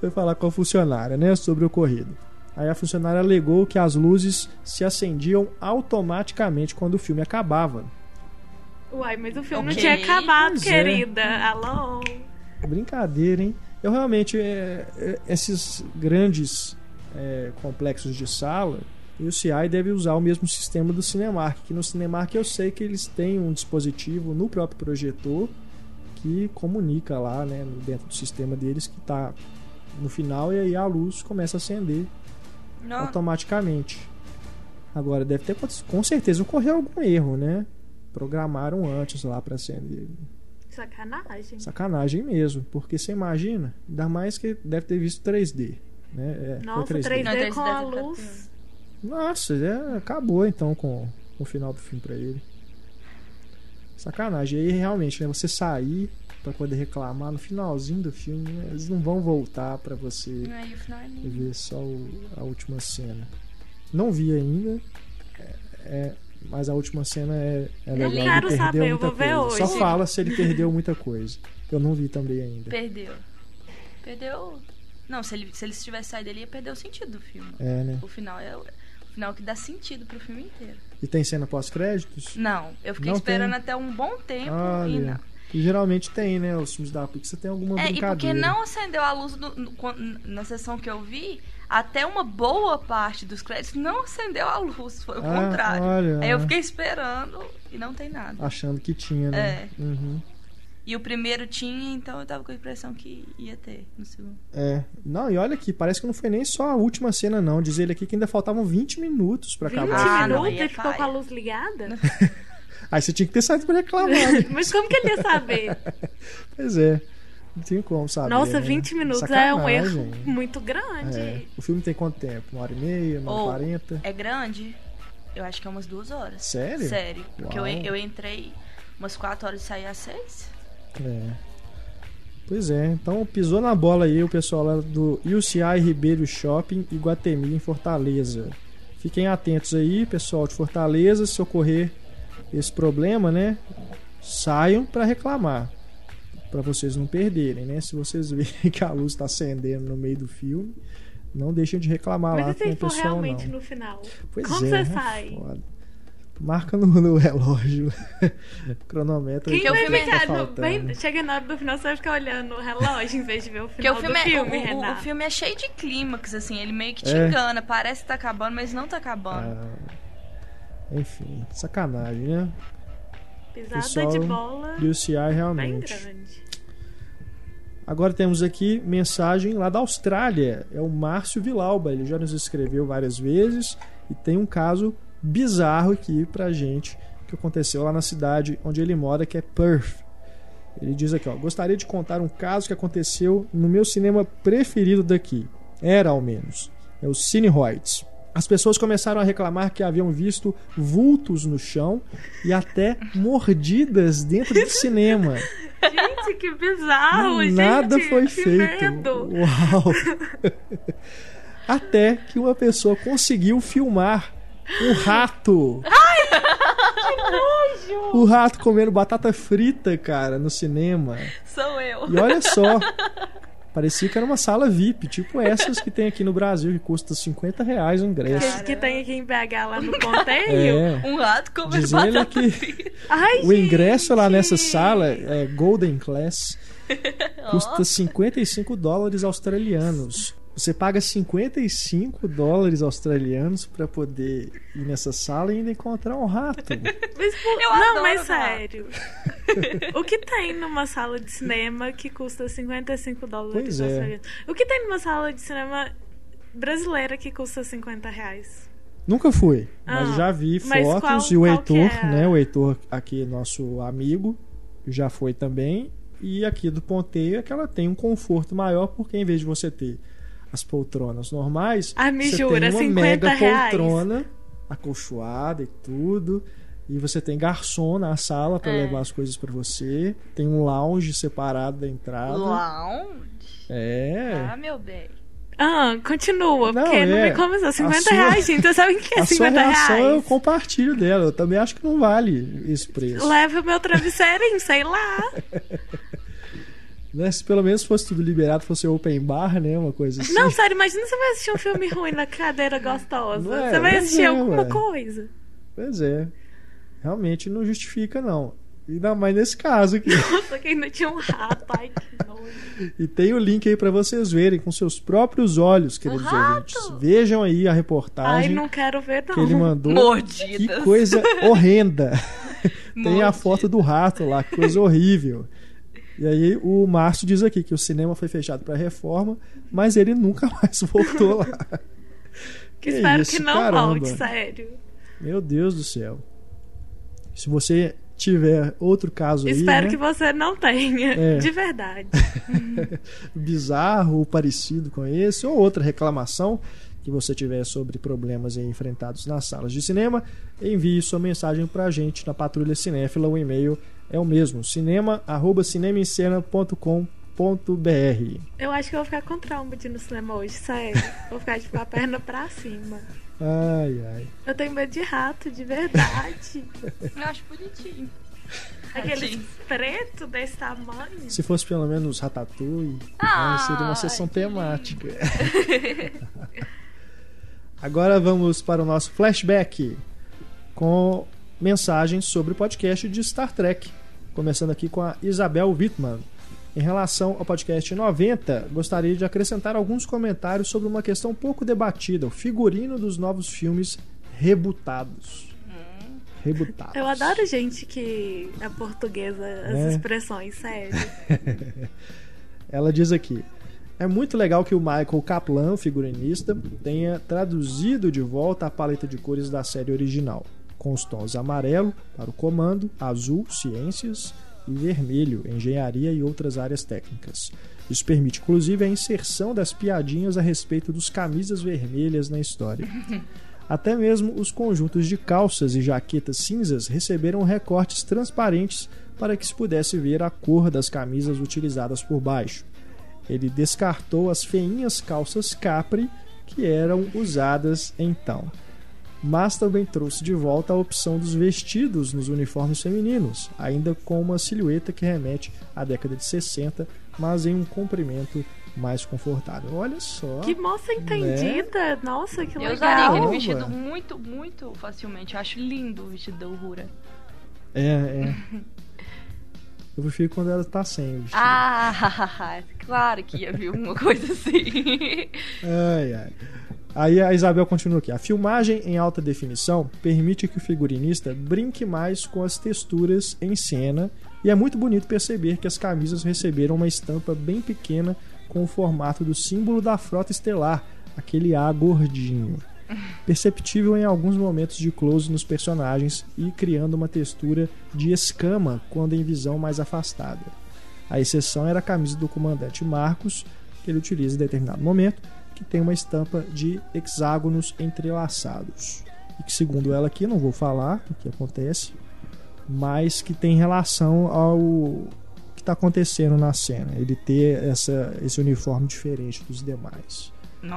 foi falar com a funcionária, né, sobre o ocorrido. Aí a funcionária alegou que as luzes se acendiam automaticamente quando o filme acabava. Uai, mas o filme Ok. não tinha acabado, Pois é. querida. Alô? Brincadeira, hein? Eu realmente, é, é, esses grandes é, complexos de sala, o UCI deve usar o mesmo sistema do Cinemark, que no Cinemark eu sei que eles têm um dispositivo no próprio projetor que comunica lá, né, dentro do sistema deles que está no final e aí a luz começa a acender Não, automaticamente. Agora deve ter com certeza ocorreu algum erro, né? Programaram antes lá para acender. Sacanagem. Sacanagem mesmo, porque você imagina, ainda mais que deve ter visto 3D, né? É, Nossa, 3D. 3D, Não, 3D com a luz. Nossa, é, acabou então com, com o final do filme pra ele. Sacanagem. E aí realmente, né, você sair pra poder reclamar no finalzinho do filme, né, eles não vão voltar pra você Aí o final é ver só o- a última cena. Não vi ainda, é, é, mas a última cena é, é legal. ele quero perdeu saber, eu muita vou ver coisa. Só hoje. fala se ele perdeu muita coisa. Eu não vi também ainda. Perdeu. Perdeu. Não, se ele, se ele tivesse saído, ele ia perder o sentido do filme. É, né? O final é o, final que dá sentido pro filme inteiro. E tem cena pós-créditos? Não, eu fiquei Não esperando tem. até um bom tempo e Olha. não. E geralmente tem, né? Os filmes da Pixar tem alguma É, e porque brincadeira. não acendeu a luz no- no- na sessão que eu vi, até uma boa parte dos créditos não acendeu a luz, foi o Ah, contrário. olha. Aí eu fiquei esperando e não tem nada. Achando que tinha, né? É. Uhum. E o primeiro tinha, então eu tava com a impressão que ia ter no segundo. É. Não, e olha aqui, parece que não foi nem só a última cena, não. Diz ele aqui que ainda faltavam 20 minutos pra 20 acabar. Ah, não, minutos e ficou com a luz ligada? Aí você tinha que ter saído pra reclamar. né? Mas como que ele ia saber? pois é. Não tem como saber. Nossa, né? 20 minutos é um erro Sacanagem. muito grande. É. O filme tem quanto tempo? Uma hora e meia, uma hora e quarenta? É grande? Eu acho que é umas duas horas. Sério? Sério. Porque eu, Uau. eu entrei umas quatro horas e saí às seis. É. Pois é, então pisou na bola aí o pessoal lá do UCI Ribeiro Shopping Iguatemi em Fortaleza. Fiquem atentos aí, pessoal de Fortaleza, se ocorrer esse problema, né? Saiam para reclamar, para vocês não perderem, né? Se vocês verem que a luz está acendendo no meio do filme, não deixem de reclamar Mas lá se com o pessoal realmente não. no final? Pois Como é, você é sai? foda. Marca no, no relógio, cronômetro. Quem Porque o tempo é- tá vai ficar. no- faltando. bem- chega na hora do final, você vai ficar olhando o relógio em vez de ver o Porque final o filme, do é, filme, o- o, o, Renato. filme é cheio de clímax, assim, ele meio que te É. engana, parece que tá acabando, mas não tá acabando. Ah, enfim, sacanagem, né? Pisada Pessoal de bola UCI bem realmente. grande. Agora temos aqui mensagem lá da Austrália. É o Márcio Vilauba. Ele já nos escreveu várias vezes e tem um caso bizarro aqui pra gente que aconteceu lá na cidade onde ele mora, que é Perth. Ele diz aqui, ó, gostaria de contar um caso que aconteceu no meu cinema preferido daqui. Era ao menos. É o Cine Hoyts. As pessoas começaram a reclamar que haviam visto vultos no chão e até mordidas dentro do cinema. Gente, que bizarro, Nada gente, foi que feito. medo. Uau! Até que uma pessoa conseguiu filmar um rato. O rato comendo batata frita, cara, no cinema. Sou eu. E olha só, parecia que era uma sala VIP, tipo essas que tem aqui no Brasil, que custa 50 reais o ingresso. Que, que tem aqui em BH lá no ponteio. É. Um rato comendo Diz batata que. Ai, o ingresso lá gente. nessa sala é Golden Class. Custa 55 dólares australianos. Você paga 55 dólares australianos pra poder ir nessa sala e ainda encontrar um rato. Mas, pô, Eu não, adoro mas rato. sério. o que tem numa sala de cinema que custa 55 dólares Pois é. australianos? O que tem numa sala de cinema brasileira que custa 50 reais? Nunca fui, mas Ah, já vi mas fotos qual- e o Heitor, é? né? O Heitor aqui, nosso amigo, já foi também. E aqui do ponteio é que ela tem um conforto maior, porque em vez de você ter as poltronas normais, Ah, me você jura, tem uma 50 mega reais. poltrona acolchoada e tudo. E você tem garçom na sala para É. levar as coisas para você. Tem um lounge separado da entrada. Lounge? É. Ah, meu bem. Ah, continua, Não, porque não é. me começou. 50 sua- reais, gente. Você sabe o que é A sua 50 reação eu compartilho dela. Eu também acho que não vale esse preço. Leva meu travesseirinho, sei lá. Né? Se pelo menos fosse tudo liberado, fosse open bar, né? Uma coisa assim. Não, sério, imagina você vai assistir um filme ruim na cadeira gostosa. É, você vai assistir é, alguma ué. coisa. Pois é. Realmente não justifica, não. Ainda mais nesse caso aqui. Nossa, que ainda tinha um rato. Ai, que nojo. E tem o link aí pra vocês verem com seus próprios olhos, queridos ouvintes. Vejam aí a Ai, reportagem não quero ver, não. que ele mandou. Mordidas. Que coisa horrenda. tem a foto do rato lá, que coisa horrível. E aí o Márcio diz aqui que o cinema foi fechado para reforma, mas ele nunca mais voltou lá. Que Que espero isso, que não caramba. volte, sério. Meu Deus do céu. Se você tiver outro caso aí, espero né, que você não tenha. É. De verdade. bizarro ou parecido com esse, ou outra reclamação que você tiver sobre problemas aí enfrentados nas salas de cinema, envie sua mensagem pra gente na Patrulha Cinéfila. O e-mail é o mesmo, cinema@cinemaencena.com.br. Eu acho que eu vou ficar com trauma de ir no cinema hoje, sério. Vou ficar de a perna pra cima. Ai, ai. Eu tenho medo de rato, de verdade. Eu acho bonitinho. Aqueles Tadinho. preto desse tamanho. Se fosse pelo menos Ratatouille, Ah, aí seria uma sessão que temática. Agora vamos para o nosso flashback com mensagens sobre o podcast de Star Trek. Começando aqui com a Isabel Wittmann. Em relação ao podcast 90, gostaria de acrescentar alguns comentários sobre uma questão pouco debatida: o figurino dos novos filmes rebutados. Rebutados. Eu adoro gente que é portuguesa, as É. expressões, sério. Ela diz aqui: É muito legal que o Michael Kaplan, figurinista, tenha traduzido de volta a paleta de cores da série original, com os tons amarelo para o comando, azul, ciências e vermelho, engenharia e outras áreas técnicas. Isso permite, inclusive, a inserção das piadinhas a respeito dos camisas vermelhas na história. Até mesmo os conjuntos de calças e jaquetas cinzas receberam recortes transparentes para que se pudesse ver a cor das camisas utilizadas por baixo. Ele descartou as feinhas calças capri que eram usadas então. Mas também trouxe de volta a opção dos vestidos nos uniformes femininos, ainda com uma silhueta que remete à década de 60, mas em um comprimento mais confortável. Olha só. Que moça entendida! Nossa, que Eu usaria legal! aquele vestido muito, muito facilmente. Eu acho lindo o vestido da Uhura. É, é. Eu prefiro quando ela tá sem o vestido. Ah, claro que ia vir uma coisa assim. Ai, ai. Aí a Isabel continua aqui. A filmagem em alta definição permite que o figurinista brinque mais com as texturas em cena e é muito bonito perceber que as camisas receberam uma estampa bem pequena com o formato do símbolo da frota estelar, aquele A gordinho. Perceptível em alguns momentos de close nos personagens e criando uma textura de escama quando em visão mais afastada. A exceção era a camisa do comandante Marcos, que ele utiliza em determinado momento, que tem uma estampa de hexágonos entrelaçados. E que, segundo ela aqui, não vou falar o que acontece, mas que tem relação ao que está acontecendo na cena. Ele ter essa, esse uniforme diferente dos demais.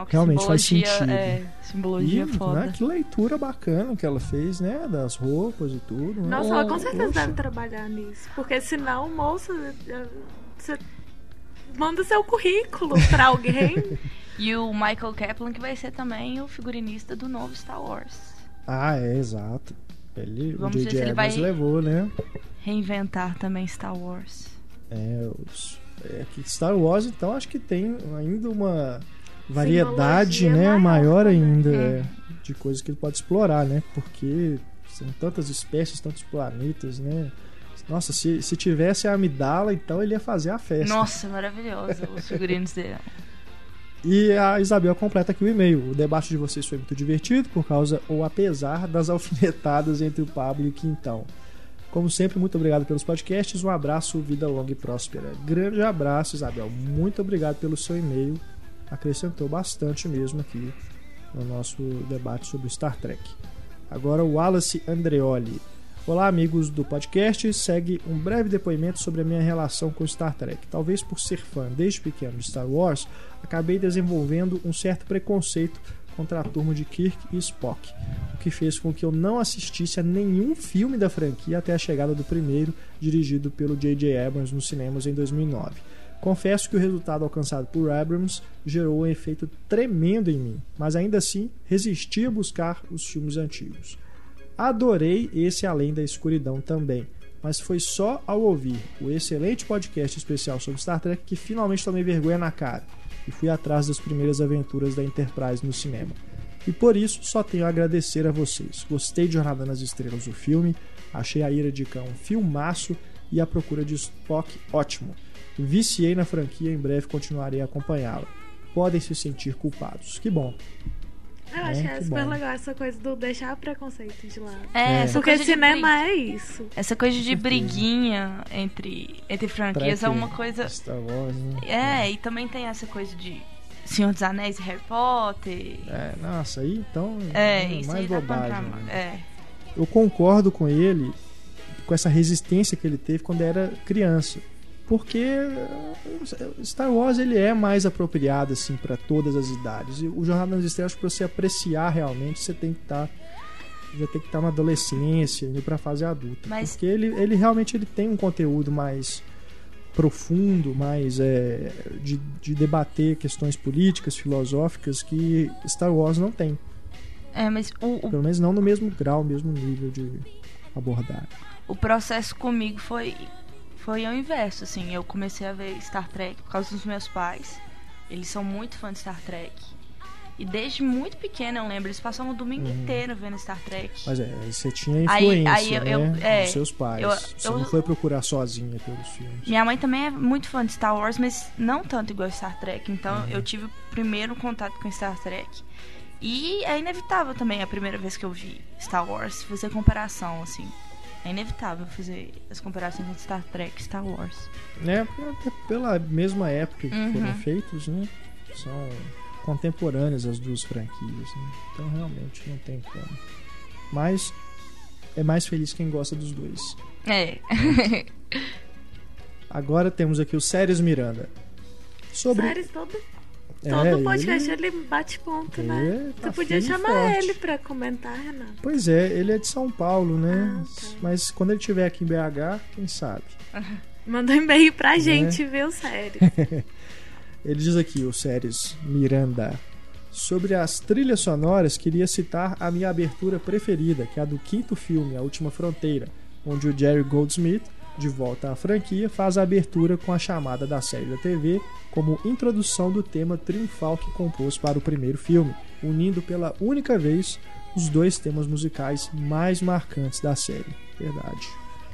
Que Realmente faz sentido. É, simbologia E, foda. né, que leitura bacana que ela fez, né? Das roupas e tudo. né? Nossa, ela com certeza Poxa. deve trabalhar nisso. Porque senão, moça, eh, você manda seu currículo pra alguém. E o Michael Kaplan, que vai ser também o figurinista do novo Star Wars. Ah, é, exato. Ele, Vamos o ver J.J. se ele Abrams vai- levou, né? Reinventar também Star Wars. É, os, é que Star Wars, então, acho que tem ainda uma variedade, né? maior Maior também. ainda Hum. é, de coisas que ele pode explorar, né? Porque são tantas espécies, tantos planetas, né? Nossa, se, se tivesse a amidala, então ele ia fazer a festa. Nossa, maravilhoso os figurinos dele. E a Isabel completa aqui o e-mail. O debate de vocês foi muito divertido por causa ou apesar das alfinetadas entre o Pablo e o Quintão. Como sempre, muito obrigado pelos podcasts. Um abraço, vida longa e próspera. Grande abraço, Isabel. Muito obrigado pelo seu e-mail. Acrescentou bastante mesmo aqui no nosso debate sobre Star Trek. Agora o Wallace Andreoli. Olá, amigos do podcast. Segue um breve depoimento sobre a minha relação com Star Trek. Talvez por ser fã desde pequeno de Star Wars, acabei desenvolvendo um certo preconceito contra a turma de Kirk e Spock, o que fez com que eu não assistisse a nenhum filme da franquia até a chegada do primeiro, dirigido pelo J.J. Abrams nos cinemas em 2009. Confesso que o resultado alcançado por Abrams gerou um efeito tremendo em mim, mas ainda assim resisti a buscar os filmes antigos. Adorei esse Além da Escuridão também, mas foi só ao ouvir o excelente podcast especial sobre Star Trek que finalmente tomei vergonha na cara e fui atrás das primeiras aventuras da Enterprise no cinema. E por isso só tenho a agradecer a vocês. Gostei de Jornada nas Estrelas, o filme, achei a Ira de Cão um filmaço e a Procura de Spock ótimo. Viciei na franquia e em breve continuarei a acompanhá-la. Podem se sentir culpados. Que bom. Eu acho que é que super bom. legal essa coisa do deixar o preconceito de lado. É, É. essa Porque coisa de cinema brig- é isso. Essa coisa de briguinha entre, entre franquias é uma coisa. Star Wars, né? É, e também tem essa coisa de Senhor dos Anéis e Harry Potter. É, nossa, aí então É, é isso mais bobagem. pra. né? É. Eu concordo com ele com essa resistência que ele teve quando era criança. Porque eh, Star Wars ele é mais apropriado assim para todas as idades. E o Jornada nas Estrelas para você apreciar realmente, você tem que estar já tem que estar na adolescência, indo para fase adulta. Mas- Porque ele, ele realmente ele tem um conteúdo mais profundo, mais é, de, de debater questões políticas, filosóficas que Star Wars não tem. É, mas o, o, Pelo menos não no mesmo grau, mesmo nível de abordagem. o processo comigo foi foi ao inverso, assim. Eu comecei a ver Star Trek por causa dos meus pais. Eles são muito fãs de Star Trek. E desde muito pequena, eu lembro, eles passavam o domingo inteiro vendo Star Trek. Uhum. Mas é, aí você tinha Aí- influência, aí eu- eu- né? é, dos seus pais. eu- você eu- não foi procurar sozinha pelos filmes. Minha mãe também é muito fã de Star Wars, mas não tanto igual Star Trek. Então Uhum. eu tive o primeiro contato com Star Trek. E é inevitável também a primeira vez que eu vi Star Wars fazer comparação, assim. É inevitável fazer as comparações entre Star Trek e Star Wars. Né? Até pela mesma época que Uhum. foram feitos, né? São contemporâneas as duas franquias, né? Então realmente não tem como. Mas é mais feliz quem gosta dos dois. É. Agora temos aqui o Séries Miranda. Sobre. Séries, todo, É, todo podcast ele- ele bate ponto, né? ele tá Tu podia chamar forte. ele pra comentar, Renato. Pois é, ele é de São Paulo, né? Ah, tá. Mas quando ele estiver aqui em BH, quem sabe? Manda um e-mail Né? pra gente, viu, sério. Ele diz aqui, o Séries Miranda. Sobre as trilhas sonoras, queria citar a minha abertura preferida, que é a do quinto filme, A Última Fronteira, onde o Jerry Goldsmith de volta à franquia, faz a abertura com a chamada da série da TV como introdução do tema triunfal que compôs para o primeiro filme, unindo pela única vez os dois temas musicais mais marcantes da série. Verdade.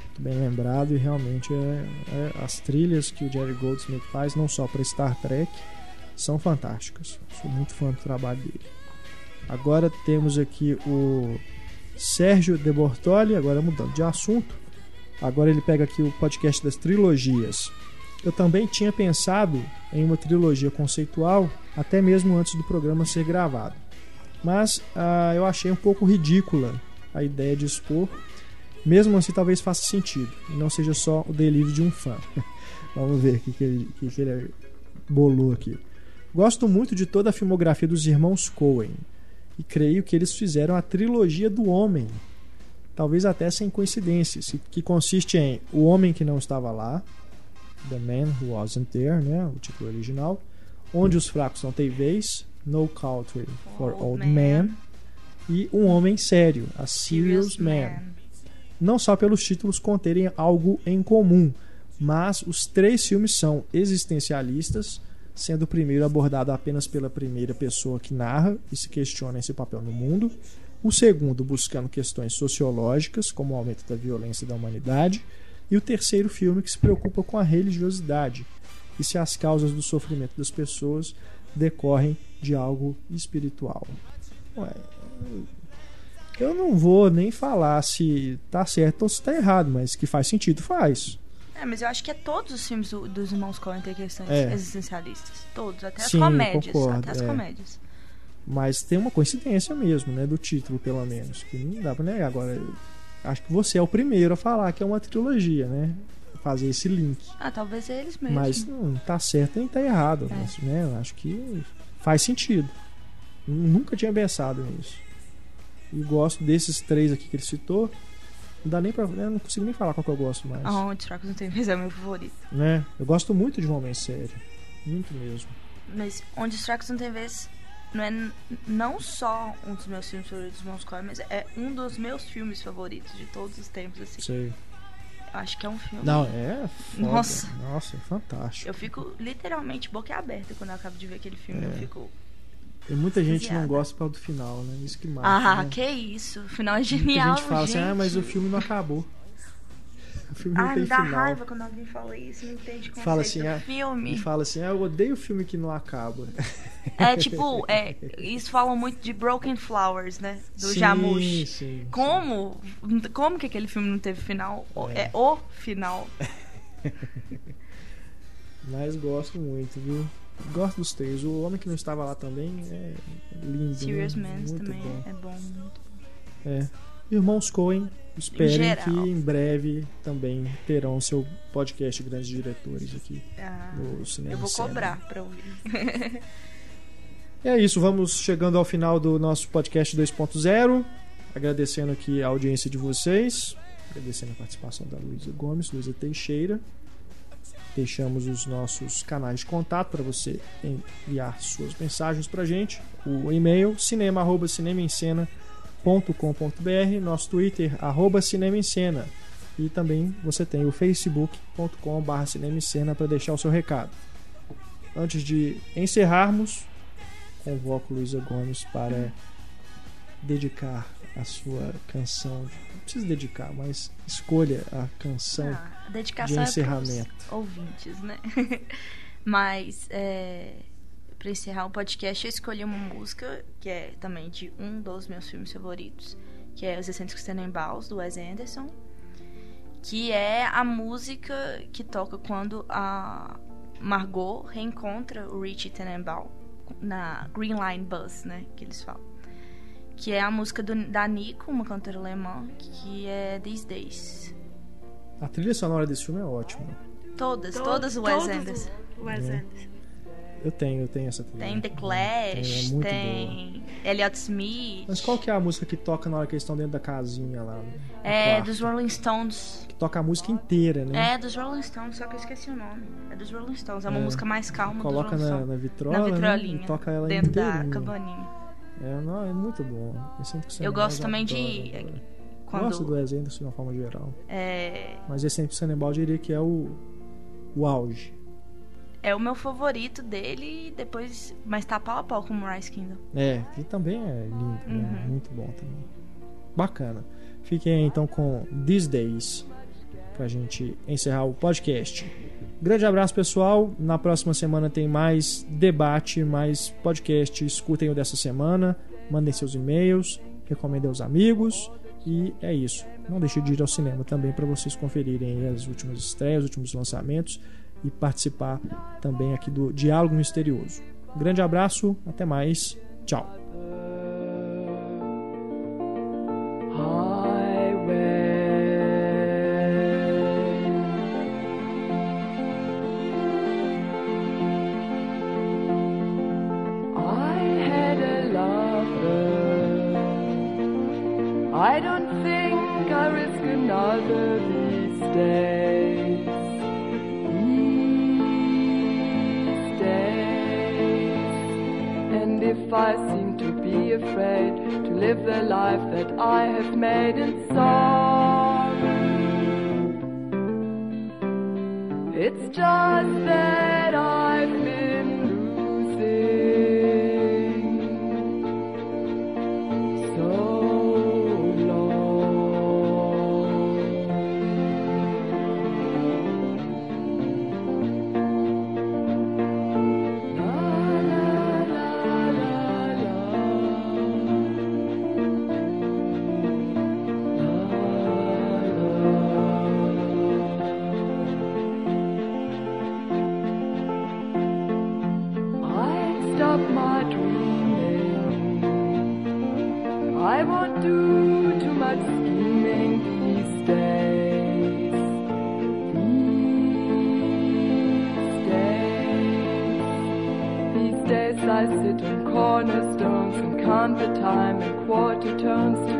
Muito bem lembrado e realmente é, é, as trilhas que o Jerry Goldsmith faz, não só para Star Trek, são fantásticas. Sou muito fã do trabalho dele. Agora temos aqui o Sérgio De Bortoli, agora mudando de assunto. Agora ele pega aqui o podcast das trilogias. Eu também tinha pensado em uma trilogia conceitual, até mesmo antes do programa ser gravado. Mas ah, eu achei um pouco ridícula a ideia de expor. Mesmo assim, talvez faça sentido. E não seja só o delírio de um fã. Vamos ver o que, que, que, que ele bolou aqui. Gosto muito de toda a filmografia dos irmãos Coen. E creio que eles fizeram a trilogia do Homem. Talvez até sem coincidências. Que consiste em O Homem que Não Estava Lá. The Man Who Wasn't There, né? O título original. Onde os Fracos Não Têm Vez. No Country for Old Old Man. Men. E Um Homem Sério. A Serious Man não só pelos títulos conterem algo em comum, mas os três filmes são existencialistas, sendo o primeiro abordado apenas pela primeira pessoa que narra e se questiona esse papel no mundo, o segundo buscando questões sociológicas, como o aumento da violência da humanidade, e o terceiro filme que se preocupa com a religiosidade e se as causas do sofrimento das pessoas decorrem de algo espiritual. Ué, eu não vou nem falar se tá certo ou se tá errado, mas que faz sentido, faz. É, mas eu acho que é todos os filmes do- dos irmãos Coen têm questões É. existencialistas. Todos, até as Sim, comédias. concordo, até as é. comédias. Mas tem uma coincidência mesmo, né? Do título, pelo menos. Que não dá pra negar. Agora, acho que você é o primeiro a falar que é uma trilogia, né? Fazer esse link. Ah, talvez é eles mesmos. Mas não tá certo nem tá errado. É. Mas, né? Acho que faz sentido. Nunca tinha pensado nisso. E gosto desses três aqui que ele citou. Não dá nem pra. Eu não consigo nem falar qual que eu gosto mais. Ah, Onde os Fracos Não Têm Vez é o meu favorito. Né? Eu gosto muito de um homem sério. Muito mesmo. Mas Onde os Fracos Não Têm Vez não é não só um dos meus filmes favoritos irmãos Coen, mas é um dos meus filmes favoritos de todos os tempos, assim. Sei. Eu acho que é um filme. Não, é foda. Nossa. Nossa, é fantástico. Eu fico literalmente boca aberta quando eu acabo de ver aquele filme. Eu É. fico. E muita gente não gosta por do final, né? Isso que mata. Ah, né? que isso. O final é Muita genial. gente fala assim, ah, mas o gente. filme não acabou. O filme não Ai, tem me dá final. raiva quando alguém fala isso, não entende o conceito Fala assim, do ah, filme. E fala assim, ah, eu odeio filme que não acaba. É tipo, é, isso falam muito de Broken Flowers, né? Do sim, Jarmusch. Sim, Como? Como que aquele filme não teve final? É. É, o final. Mas gosto muito, viu? Gosto dos três. O Homem que Não Estava Lá também é lindo. Serious né? Também bom. é bom. Muito É. Irmãos Coen, esperem geral. que em breve também terão seu podcast Grandes Diretores aqui Ah, no Cinema eu vou Cena. cobrar pra ouvir. É isso, vamos chegando ao final do nosso podcast 2.0. Agradecendo aqui a audiência de vocês. Agradecendo a participação da Luísa Gomes, Luísa Teixeira. Deixamos os nossos canais de contato para você enviar suas mensagens para gente. O e-mail cinema@cinemaencena.com.br, nosso Twitter arroba cinema em cena e também você tem o facebook.com/barra cinema em cena para deixar o seu recado. Antes de encerrarmos, convoco Luísa Gomes para dedicar a sua canção. Não precisa dedicar, mas escolha a canção. Ah, a de é encerramento. pros ouvintes, né? Mas, é, pra encerrar o podcast, eu escolhi uma música que é também de um dos meus filmes favoritos, que é Os Excêntricos Tenenbaums, do Wes Anderson, que é a música que toca quando a Margot reencontra o Richie Tenenbaum na Green Line Bus, né, que eles falam. Que é a música do, da Nico, uma cantora alemã, que é These Days. A trilha sonora desse filme é ótima. Todas, To- todas o Wes todos Anderson. Wes É. Anderson. Eu tenho, eu tenho essa trilha. Tem The Tem, Clash, é muito tem Elliot Smith. Mas qual que é a música que toca na hora que eles estão dentro da casinha lá? É quarto? dos Rolling Stones. Que toca a música inteira, né? É dos Rolling Stones, só que eu esqueci o nome. É dos Rolling Stones. É uma É. música mais calma Coloca na, na vitrola, Na né? E toca ela dentro da inteirinha. cabaninha. É, não, é muito bom. Eu, Eu gosto também de- adoro. Quando, Gosto do Wes Anderson de uma forma geral. é, Mas esse Sempre Sanibal diria que é o, o auge. É o meu favorito dele, e depois, mas tá pau a pau com o Rise Kingdom. É, que também é lindo, né? Uhum. Muito bom também. Bacana. Fiquem aí, então com These Days pra gente encerrar o podcast. Grande abraço, pessoal. Na próxima semana tem mais debate, mais podcast. Escutem o dessa semana, mandem seus e-mails, recomendem aos amigos. E é isso. Não deixe de ir ao cinema também para vocês conferirem as últimas estreias, os últimos lançamentos e participar também aqui do Diálogo Misterioso. Grande abraço, até mais. Tchau. I don't think I risk another these days. If I seem to be afraid to live the life that I have made in it's just that on time and quarter tones.